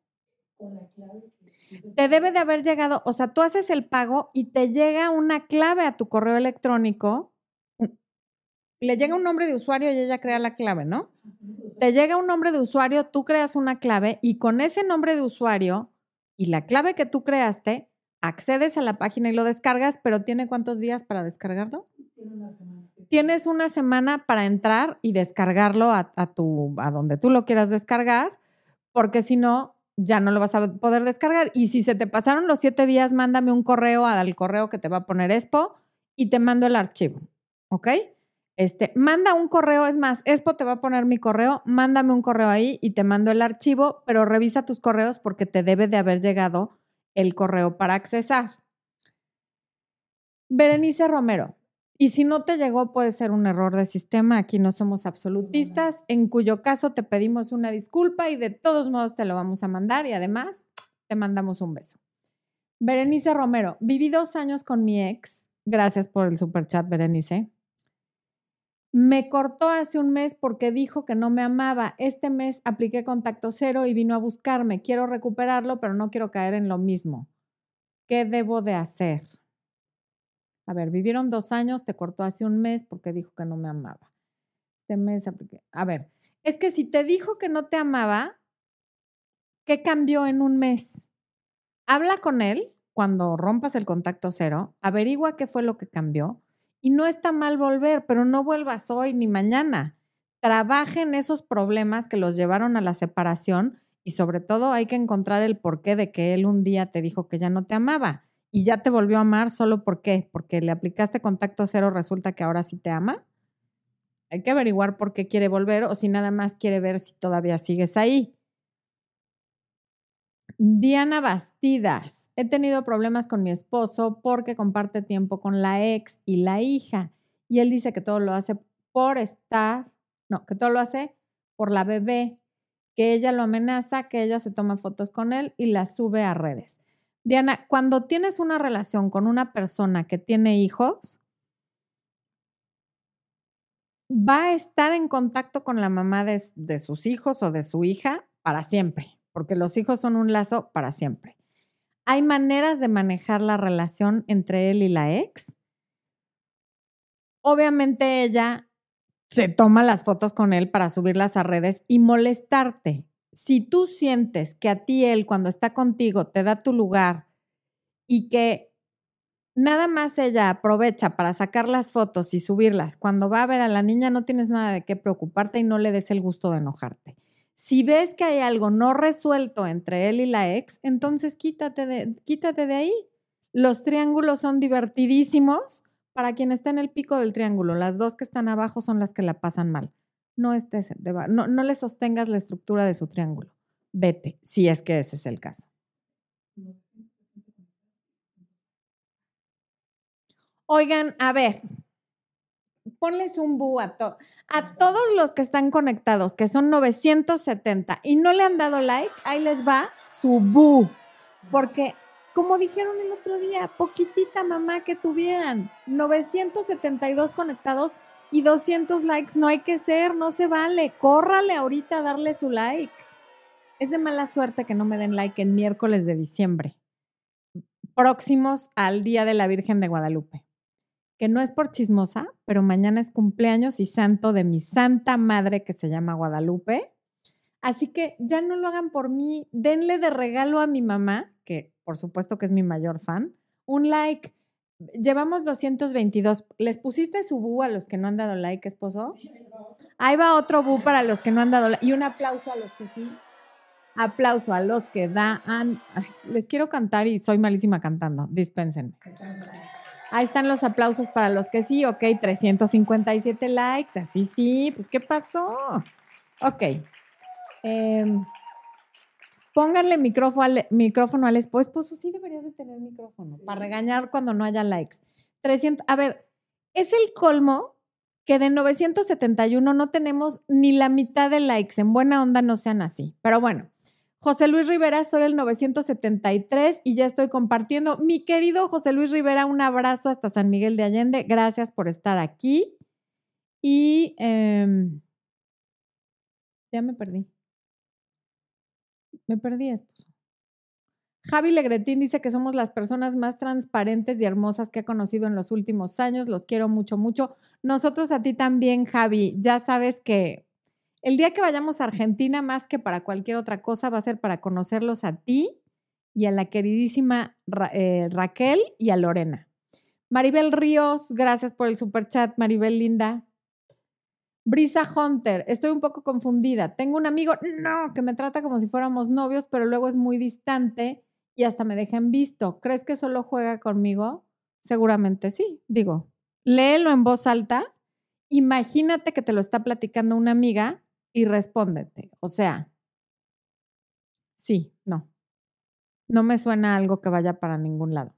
Te debe de haber llegado, o sea, tú haces el pago y te llega una clave a tu correo electrónico. Mm, le llega un nombre de usuario y ella crea la clave, ¿no? Te llega un nombre de usuario, tú creas una clave y con ese nombre de usuario y la clave que tú creaste, accedes a la página y lo descargas, pero ¿tiene cuántos días para descargarlo? Tiene una semana. Tienes una semana para entrar y descargarlo a, a, tu, a donde tú lo quieras descargar, porque si no, ya no lo vas a poder descargar. Y si se te pasaron los siete días, mándame un correo al correo que te va a poner Expo y te mando el archivo. ¿Ok? Este, manda un correo, es más, Expo te va a poner mi correo, mándame un correo ahí y te mando el archivo, pero revisa tus correos porque te debe de haber llegado el correo para accesar. Berenice Romero, y si no te llegó, puede ser un error de sistema. Aquí no somos absolutistas, en cuyo caso te pedimos una disculpa y de todos modos te lo vamos a mandar y además te mandamos un beso. Berenice Romero, viví dos años con mi ex. Gracias por el super chat, Berenice. Me cortó hace un mes porque dijo que no me amaba. Este mes apliqué contacto cero y vino a buscarme. Quiero recuperarlo, pero no quiero caer en lo mismo. ¿Qué debo de hacer? A ver, vivieron dos años, te cortó hace un mes porque dijo que no me amaba. Este mes A ver, es que si te dijo que no te amaba, ¿qué cambió en un mes? Habla con él cuando rompas el contacto cero, averigua qué fue lo que cambió y no está mal volver, pero no vuelvas hoy ni mañana. Trabaja en esos problemas que los llevaron a la separación y sobre todo hay que encontrar el porqué de que él un día te dijo que ya no te amaba y ya te volvió a amar solo por qué, porque le aplicaste contacto cero, resulta que ahora sí te ama. Hay que averiguar por qué quiere volver o si nada más quiere ver si todavía sigues ahí. Diana Bastidas, he tenido problemas con mi esposo porque comparte tiempo con la ex y la hija. Y él dice que todo lo hace por estar, no, que todo lo hace por la bebé, que ella lo amenaza, que ella se toma fotos con él y las sube a redes. Diana, cuando tienes una relación con una persona que tiene hijos, va a estar en contacto con la mamá de, de, sus hijos o de su hija para siempre, porque los hijos son un lazo para siempre. ¿Hay maneras de manejar la relación entre él y la ex? Obviamente ella se toma las fotos con él para subirlas a redes y molestarte si tú sientes que a ti él cuando está contigo te da tu lugar y que nada más ella aprovecha para sacar las fotos y subirlas, cuando va a ver a la niña no tienes nada de qué preocuparte y no le des el gusto de enojarte. Si ves que hay algo no resuelto entre él y la ex, entonces quítate de, quítate de ahí. Los triángulos son divertidísimos para quien está en el pico del triángulo, las dos que están abajo son las que la pasan mal. No estés, no, no le sostengas la estructura de su triángulo. Vete, si es que ese es el caso. Oigan, a ver, ponles un bu a, a todos los que están conectados, que son 970 y no le han dado like, ahí les va su bu. Porque, como dijeron el otro día, poquitita mamá que tuvieran, 972 conectados y 200 likes, no hay que ser, no se vale. Córrale ahorita a darle su like. Es de mala suerte que no me den like en miércoles de diciembre, próximos al Día de la Virgen de Guadalupe que no es por chismosa, pero mañana es cumpleaños y santo de mi santa madre que se llama Guadalupe. Así que ya no lo hagan por mí, denle de regalo a mi mamá, que por supuesto que es mi mayor fan, un like. Llevamos 222. ¿Les pusiste su bu a los que no han dado like, esposo? ahí, va otro bu para los que no han dado like. Y un aplauso a los que sí. Aplauso a los que dan. les quiero cantar y soy malísima cantando. Dispénsenme. Ahí están los aplausos para los que sí, ok, 357 likes, así sí, pues ¿qué pasó? Ok. Em, pónganle micrófono al, micrófono al esposo. Esposo, sí deberías de tener micrófono para regañar cuando no haya likes. 300, a ver, es el colmo que de 971 no tenemos ni la mitad de likes. En buena onda no sean así. Pero bueno, José Luis Rivera, soy el 973 y ya estoy compartiendo. Mi querido José Luis Rivera, un abrazo hasta San Miguel de Allende. Gracias por estar aquí. Y em, ya me perdí. Me perdí, esposo. Javi Legretín dice que somos las personas más transparentes y hermosas que he conocido en los últimos años. Los quiero mucho, mucho. Nosotros a ti también, Javi. Ya sabes que el día que vayamos a Argentina, más que para cualquier otra cosa, va a ser para conocerlos a ti y a la queridísima eh, Raquel y a Lorena. Maribel Ríos, gracias por el super chat, Maribel Linda. Brisa Hunter, estoy un poco confundida. Tengo un amigo, no, que me trata como si fuéramos novios, pero luego es muy distante y hasta me deja en visto. ¿Crees que solo juega conmigo? Seguramente sí. Digo, léelo en voz alta. Imagínate que te lo está platicando una amiga y respóndete. O sea, sí, no. No me suena algo que vaya para ningún lado.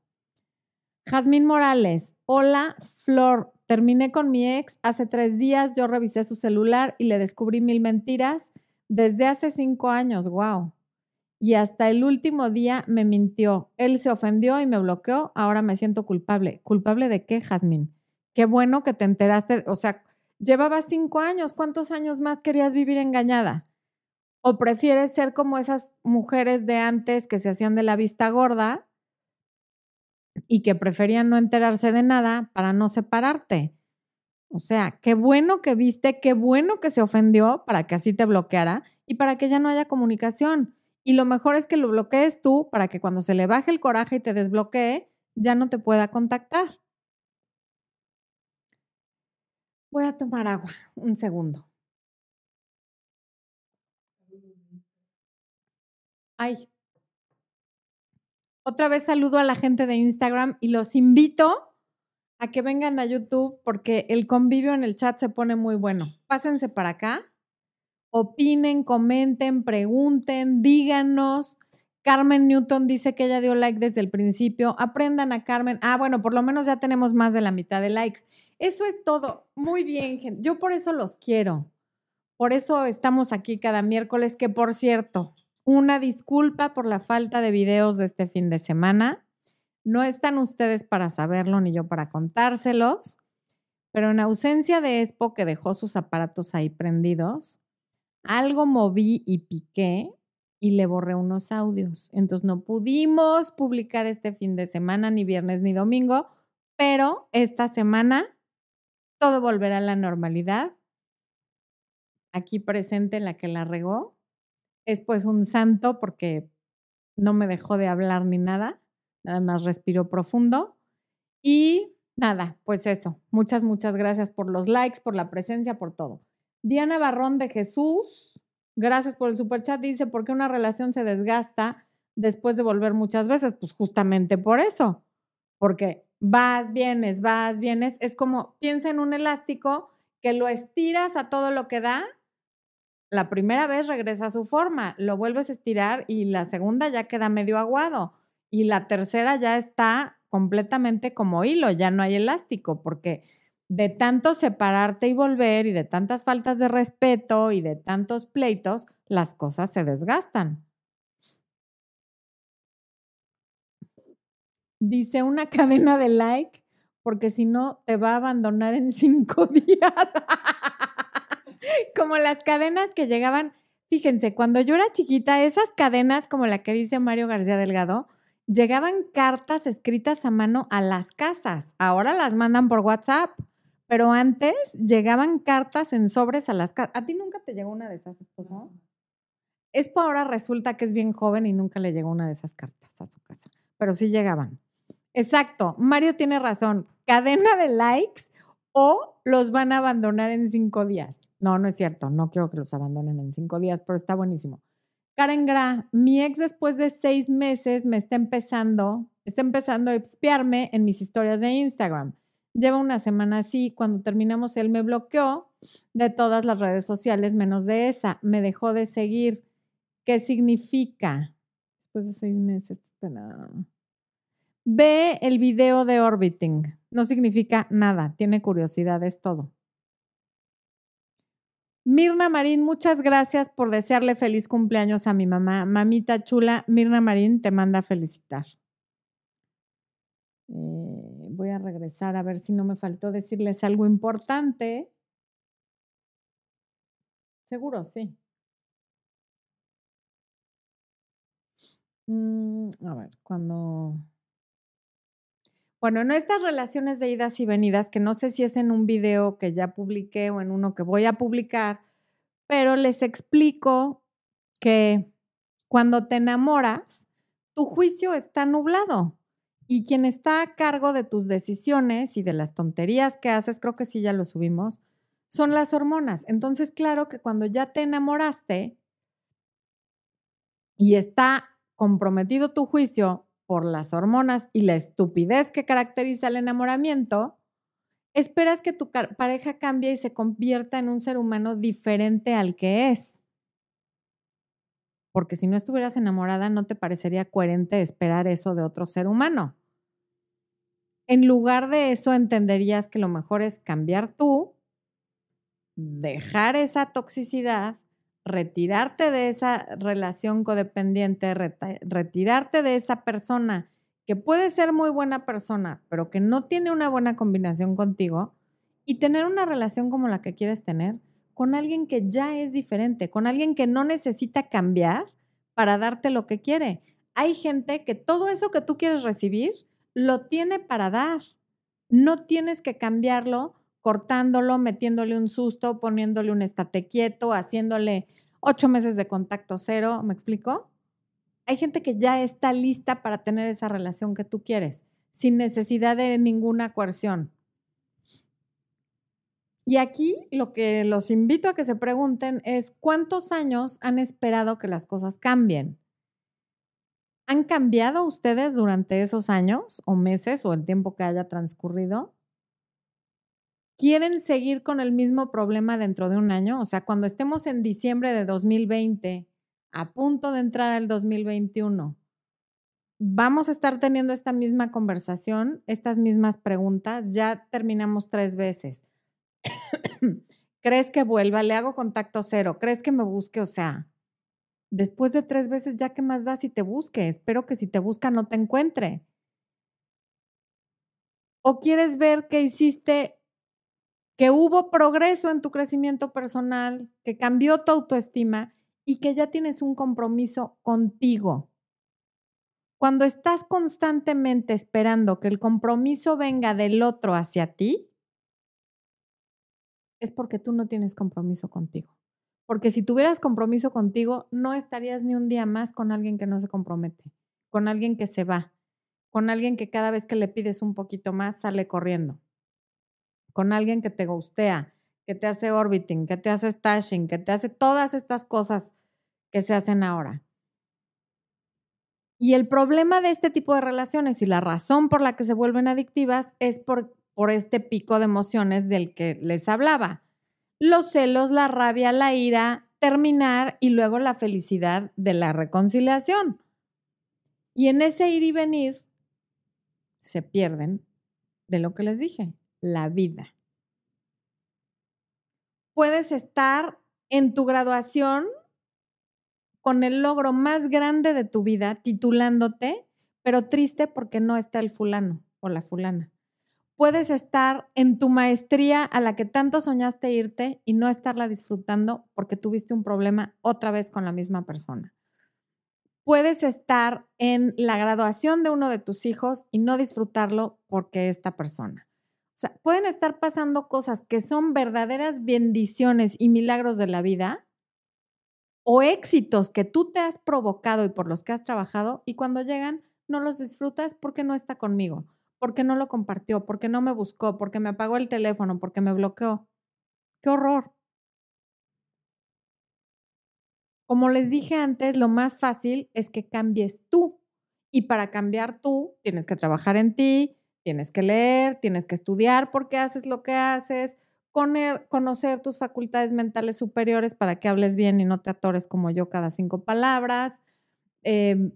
Jazmín Morales, hola Flor, terminé con mi ex hace tres días, yo revisé su celular y le descubrí mil mentiras desde hace cinco años, wow. Y hasta el último día me mintió. Él se ofendió y me bloqueó, ahora me siento culpable. ¿Culpable de qué, Jazmín? Qué bueno que te enteraste, o sea, Llevabas cinco años, ¿cuántos años más querías vivir engañada? ¿O prefieres ser como esas mujeres de antes que se hacían de la vista gorda y que preferían no enterarse de nada para no separarte? O sea, qué bueno que viste, qué bueno que se ofendió para que así te bloqueara y para que ya no haya comunicación. Y lo mejor es que lo bloquees tú para que cuando se le baje el coraje y te desbloquee, ya no te pueda contactar. Voy a tomar agua, un segundo. Ay. Otra vez saludo a la gente de Instagram y los invito a que vengan a YouTube porque el convivio en el chat se pone muy bueno. Pásense para acá, opinen, comenten, pregunten, díganos. Carmen Newton dice que ella dio like desde el principio. Aprendan a Carmen. Ah, bueno, por lo menos ya tenemos más de la mitad de likes. Eso es todo. Muy bien, gente. Yo por eso los quiero. Por eso estamos aquí cada miércoles, que por cierto, una disculpa por la falta de videos de este fin de semana. No están ustedes para saberlo ni yo para contárselos, pero en ausencia de Expo que dejó sus aparatos ahí prendidos, algo moví y piqué y le borré unos audios. Entonces no pudimos publicar este fin de semana, ni viernes ni domingo, pero esta semana todo volverá a la normalidad. Aquí presente en la que la regó. Es pues un santo porque no me dejó de hablar ni nada, nada más respiró profundo. Y nada, pues eso. Muchas, muchas gracias por los likes, por la presencia, por todo. Diana Barrón de Jesús, gracias por el super chat. Dice, ¿por qué una relación se desgasta después de volver muchas veces? Pues justamente por eso, porque vas, vienes, vas, vienes. Es como, piensa en un elástico que lo estiras a todo lo que da. La primera vez regresa a su forma, lo vuelves a estirar y la segunda ya queda medio aguado y la tercera ya está completamente como hilo, ya no hay elástico, porque de tanto separarte y volver y de tantas faltas de respeto y de tantos pleitos, las cosas se desgastan. Dice una cadena de like, porque si no te va a abandonar en cinco días. como las cadenas que llegaban, fíjense, cuando yo era chiquita, esas cadenas como la que dice Mario García Delgado, llegaban cartas escritas a mano a las casas. Ahora las mandan por WhatsApp, pero antes llegaban cartas en sobres a las casas. ¿A ti nunca te llegó una de esas, esposo? Es por ahora resulta que es bien joven y nunca le llegó una de esas cartas a su casa, pero sí llegaban. Exacto, Mario tiene razón. Cadena de likes o los van a abandonar en cinco días. No, no es cierto, no quiero que los abandonen en cinco días, pero está buenísimo. Karen Gra, mi ex después de seis meses me está empezando, está empezando a espiarme en mis historias de Instagram. Lleva una semana así, cuando terminamos él me bloqueó de todas las redes sociales menos de esa, me dejó de seguir. ¿Qué significa? Después de seis meses, Ve el video de Orbiting. No significa nada, tiene curiosidad, es todo. Mirna Marín, muchas gracias por desearle feliz cumpleaños a mi mamá. Mamita chula, Mirna Marín te manda a felicitar. Eh, voy a regresar a ver si no me faltó decirles algo importante. Seguro, sí. Mm, a ver, cuando... Bueno, en estas relaciones de idas y venidas, que no sé si es en un video que ya publiqué o en uno que voy a publicar, pero les explico que cuando te enamoras, tu juicio está nublado y quien está a cargo de tus decisiones y de las tonterías que haces, creo que sí ya lo subimos, son las hormonas. Entonces, claro que cuando ya te enamoraste y está comprometido tu juicio, por las hormonas y la estupidez que caracteriza el enamoramiento, esperas que tu pareja cambie y se convierta en un ser humano diferente al que es. Porque si no estuvieras enamorada, no te parecería coherente esperar eso de otro ser humano. En lugar de eso, entenderías que lo mejor es cambiar tú, dejar esa toxicidad retirarte de esa relación codependiente, retirarte de esa persona que puede ser muy buena persona, pero que no tiene una buena combinación contigo, y tener una relación como la que quieres tener con alguien que ya es diferente, con alguien que no necesita cambiar para darte lo que quiere. Hay gente que todo eso que tú quieres recibir lo tiene para dar. No tienes que cambiarlo cortándolo, metiéndole un susto, poniéndole un estate quieto, haciéndole ocho meses de contacto cero, ¿me explico? Hay gente que ya está lista para tener esa relación que tú quieres, sin necesidad de ninguna coerción. Y aquí lo que los invito a que se pregunten es, ¿cuántos años han esperado que las cosas cambien? ¿Han cambiado ustedes durante esos años o meses o el tiempo que haya transcurrido? Quieren seguir con el mismo problema dentro de un año, o sea, cuando estemos en diciembre de 2020, a punto de entrar al 2021, vamos a estar teniendo esta misma conversación, estas mismas preguntas, ya terminamos tres veces. ¿Crees que vuelva? Le hago contacto cero. ¿Crees que me busque? O sea, después de tres veces, ya qué más da si te busque. Espero que si te busca no te encuentre. ¿O quieres ver que hiciste que hubo progreso en tu crecimiento personal, que cambió tu autoestima y que ya tienes un compromiso contigo. Cuando estás constantemente esperando que el compromiso venga del otro hacia ti, es porque tú no tienes compromiso contigo. Porque si tuvieras compromiso contigo, no estarías ni un día más con alguien que no se compromete, con alguien que se va, con alguien que cada vez que le pides un poquito más sale corriendo con alguien que te gustea, que te hace orbiting, que te hace stashing, que te hace todas estas cosas que se hacen ahora. Y el problema de este tipo de relaciones y la razón por la que se vuelven adictivas es por, por este pico de emociones del que les hablaba. Los celos, la rabia, la ira, terminar y luego la felicidad de la reconciliación. Y en ese ir y venir se pierden de lo que les dije, la vida. Puedes estar en tu graduación con el logro más grande de tu vida, titulándote, pero triste porque no está el fulano o la fulana. Puedes estar en tu maestría a la que tanto soñaste irte y no estarla disfrutando porque tuviste un problema otra vez con la misma persona. Puedes estar en la graduación de uno de tus hijos y no disfrutarlo porque esta persona. Pueden estar pasando cosas que son verdaderas bendiciones y milagros de la vida o éxitos que tú te has provocado y por los que has trabajado y cuando llegan no los disfrutas porque no está conmigo, porque no lo compartió, porque no me buscó, porque me apagó el teléfono, porque me bloqueó. ¡Qué horror! Como les dije antes, lo más fácil es que cambies tú. Y para cambiar tú, tienes que trabajar en ti, tienes que leer, tienes que estudiar por qué haces lo que haces, conocer tus facultades mentales superiores para que hables bien y no te atores como yo cada cinco palabras, em,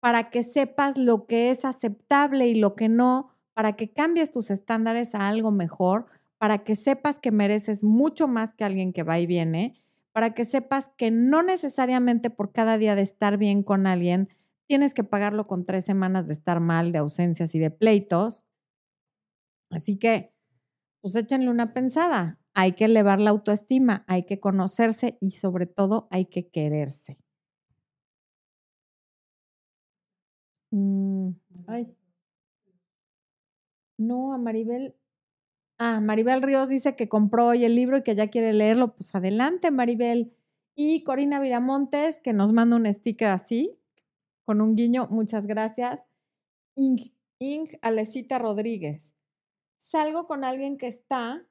para que sepas lo que es aceptable y lo que no, para que cambies tus estándares a algo mejor, para que sepas que mereces mucho más que alguien que va y viene, para que sepas que no necesariamente por cada día de estar bien con alguien tienes que pagarlo con tres semanas de estar mal, de ausencias y de pleitos. Así que pues échenle una pensada. Hay que elevar la autoestima, hay que conocerse y sobre todo hay que quererse. Mm, ay. No, a Maribel. Ah, Maribel Ríos dice que compró hoy el libro y que ya quiere leerlo. Pues adelante, Maribel. Y Corina Viramontes, que nos manda un sticker así, con un guiño. Muchas gracias. Ing, Ing Alecita Rodríguez salgo con alguien que está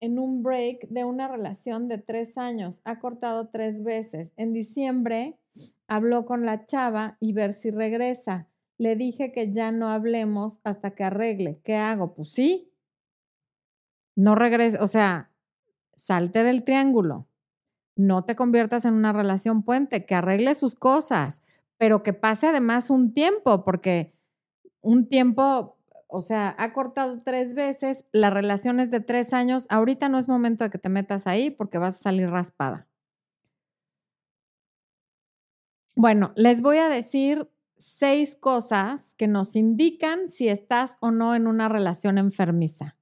en un break de una relación de tres años, ha cortado tres veces. En diciembre habló con la chava y ver si regresa. Le dije que ya no hablemos hasta que arregle. ¿Qué hago? Pues sí. No regrese, o sea, salte del triángulo. No te conviertas en una relación puente, que arregle sus cosas, pero que pase además un tiempo, porque un tiempo o sea, ha cortado tres veces, la relación es de tres años, ahorita no es momento de que te metas ahí porque vas a salir raspada. Bueno, les voy a decir seis cosas que nos indican si estás o no en una relación enfermiza.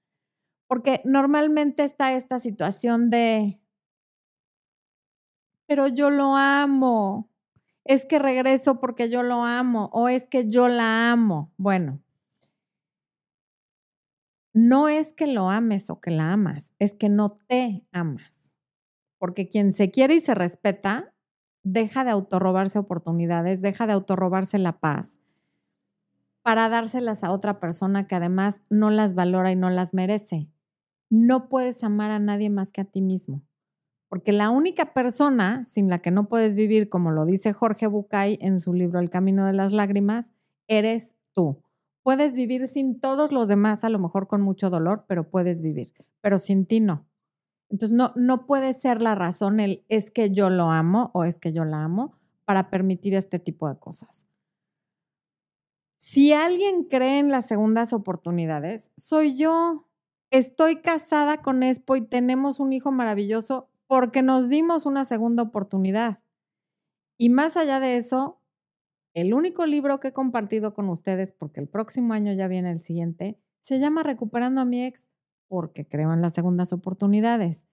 Porque normalmente está esta situación de, pero yo lo amo, es que regreso porque yo lo amo o es que yo la amo. Bueno, no es que lo ames o que la amas, es que no te amas. Porque quien se quiere y se respeta, deja de autorrobarse oportunidades, deja de autorrobarse la paz para dárselas a otra persona que además no las valora y no las merece. No puedes amar a nadie más que a ti mismo. Porque la única persona sin la que no puedes vivir, como lo dice Jorge Bucay en su libro El Camino de las Lágrimas, eres tú. Puedes vivir sin todos los demás, a lo mejor con mucho dolor, pero puedes vivir, pero sin ti no. Entonces, no, no puede ser la razón el es que yo lo amo o es que yo la amo para permitir este tipo de cosas. Si alguien cree en las segundas oportunidades, soy yo. Estoy casada con Expo y tenemos un hijo maravilloso porque nos dimos una segunda oportunidad. Y más allá de eso, el único libro que he compartido con ustedes, porque el próximo año ya viene el siguiente, se llama Recuperando a mi ex, porque creo en las segundas oportunidades.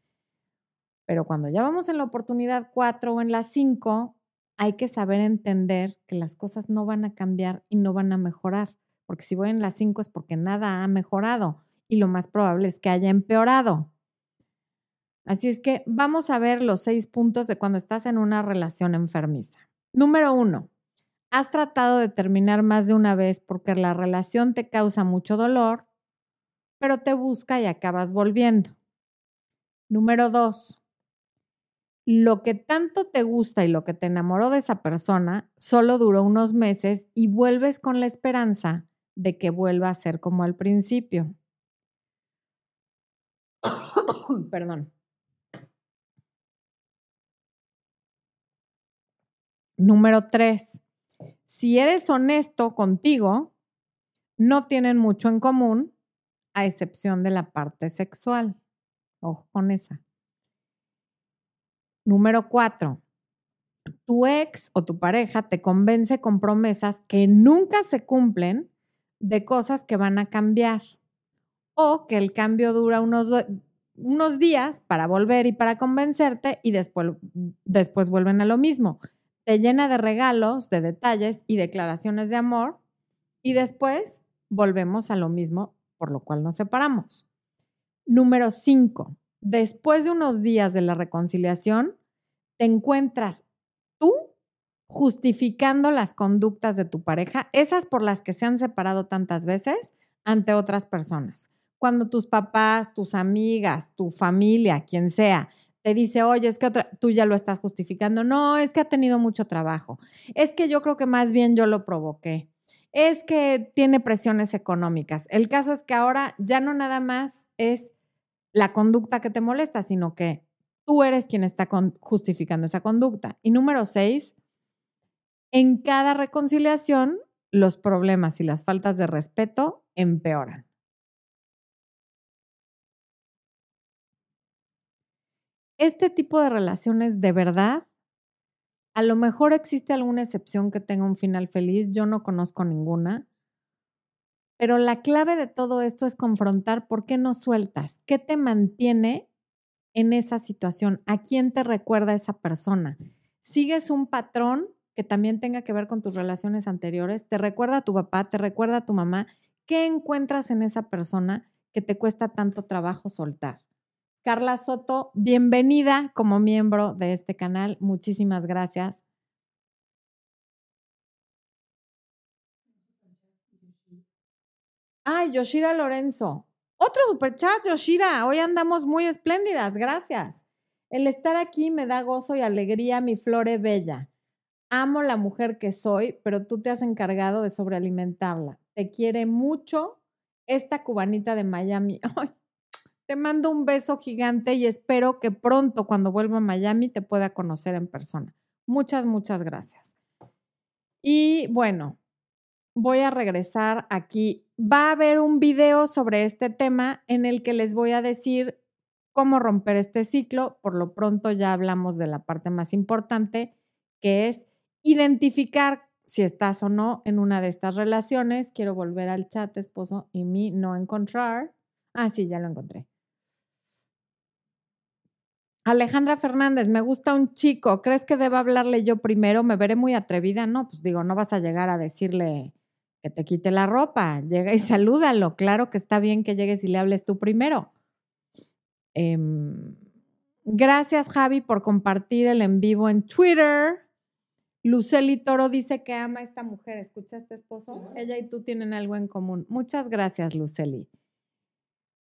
Pero cuando ya vamos en la oportunidad 4 o en la 5, hay que saber entender que las cosas no van a cambiar y no van a mejorar. Porque si voy en la 5 es porque nada ha mejorado y lo más probable es que haya empeorado. Así es que vamos a ver los seis puntos de cuando estás en una relación enfermiza. Número uno, has tratado de terminar más de una vez porque la relación te causa mucho dolor, pero te busca y acabas volviendo. Número dos, lo que tanto te gusta y lo que te enamoró de esa persona solo duró unos meses y vuelves con la esperanza de que vuelva a ser como al principio. Perdón. Número tres, si eres honesto contigo, no tienen mucho en común, a excepción de la parte sexual. Ojo con esa. Número cuatro, tu ex o tu pareja te convence con promesas que nunca se cumplen de cosas que van a cambiar o que el cambio dura unos, unos días para volver y para convencerte y después, después vuelven a lo mismo. Te llena de regalos, de detalles y declaraciones de amor y después volvemos a lo mismo por lo cual nos separamos. Número cinco, después de unos días de la reconciliación, te encuentras tú justificando las conductas de tu pareja, esas por las que se han separado tantas veces, ante otras personas. Cuando tus papás, tus amigas, tu familia, quien sea, te dice, oye, es que tú ya lo estás justificando. No, es que ha tenido mucho trabajo. Es que yo creo que más bien yo lo provoqué. Es que tiene presiones económicas. El caso es que ahora ya no nada más es la conducta que te molesta, sino que tú eres quien está justificando esa conducta. Y número seis, en cada reconciliación, los problemas y las faltas de respeto empeoran. Este tipo de relaciones de verdad, a lo mejor existe alguna excepción que tenga un final feliz, yo no conozco ninguna, pero la clave de todo esto es confrontar por qué no sueltas, qué te mantiene en esa situación, a quién te recuerda esa persona. ¿Sigues un patrón que también tenga que ver con tus relaciones anteriores? ¿Te recuerda a tu papá? ¿Te recuerda a tu mamá? ¿Qué encuentras en esa persona que te cuesta tanto trabajo soltar? Carla Soto, bienvenida como miembro de este canal. Muchísimas gracias. Ay, Yoshira Lorenzo. Otro superchat, Yoshira. Hoy andamos muy espléndidas. Gracias. El estar aquí me da gozo y alegría, mi flore bella. Amo la mujer que soy, pero tú te has encargado de sobrealimentarla. Te quiere mucho esta cubanita de Miami. te mando un beso gigante y espero que pronto, cuando vuelva a Miami, te pueda conocer en persona. Muchas, muchas gracias. Y bueno, voy a regresar aquí. Va a haber un video sobre este tema en el que les voy a decir cómo romper este ciclo. Por lo pronto ya hablamos de la parte más importante, que es identificar si estás o no en una de estas relaciones. Quiero volver al chat, esposo, y mi no encontrar. Ah, sí, ya lo encontré. Alejandra Fernández, me gusta un chico. ¿Crees que deba hablarle yo primero? ¿Me veré muy atrevida? No, pues digo, no vas a llegar a decirle que te quite la ropa. Llega y salúdalo. Claro que está bien que llegues y le hables tú primero. Em, gracias, Javi, por compartir el en vivo en Twitter. Luceli Toro dice que ama a esta mujer. ¿Escuchaste, esposo? Ella y tú tienen algo en común. Muchas gracias, Luceli.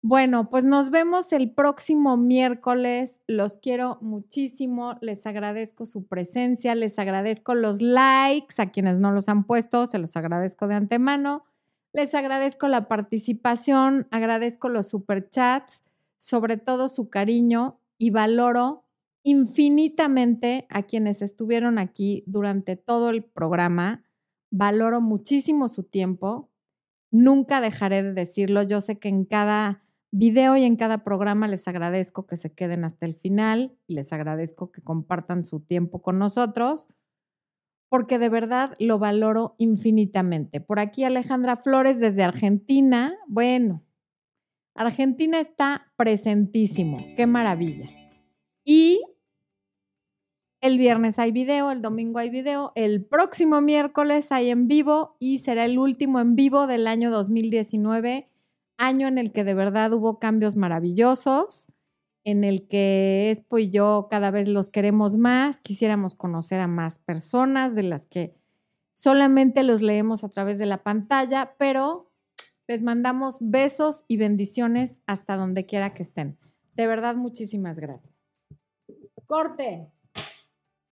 Bueno, pues nos vemos el próximo miércoles. Los quiero muchísimo. Les agradezco su presencia. Les agradezco los likes a quienes no los han puesto. Se los agradezco de antemano. Les agradezco la participación. Agradezco los superchats. Sobre todo su cariño y valoro infinitamente a quienes estuvieron aquí durante todo el programa. Valoro muchísimo su tiempo. Nunca dejaré de decirlo. Yo sé que en cada video y en cada programa les agradezco que se queden hasta el final, les agradezco que compartan su tiempo con nosotros, porque de verdad lo valoro infinitamente. Por aquí Alejandra Flores desde Argentina. Bueno, Argentina está presentísimo, qué maravilla. Y el viernes hay video, el domingo hay video, el próximo miércoles hay en vivo y será el último en vivo del año 2019 año en el que de verdad hubo cambios maravillosos, en el que Expo y yo cada vez los queremos más, quisiéramos conocer a más personas de las que solamente los leemos a través de la pantalla, pero les mandamos besos y bendiciones hasta donde quiera que estén. De verdad, muchísimas gracias. Corte.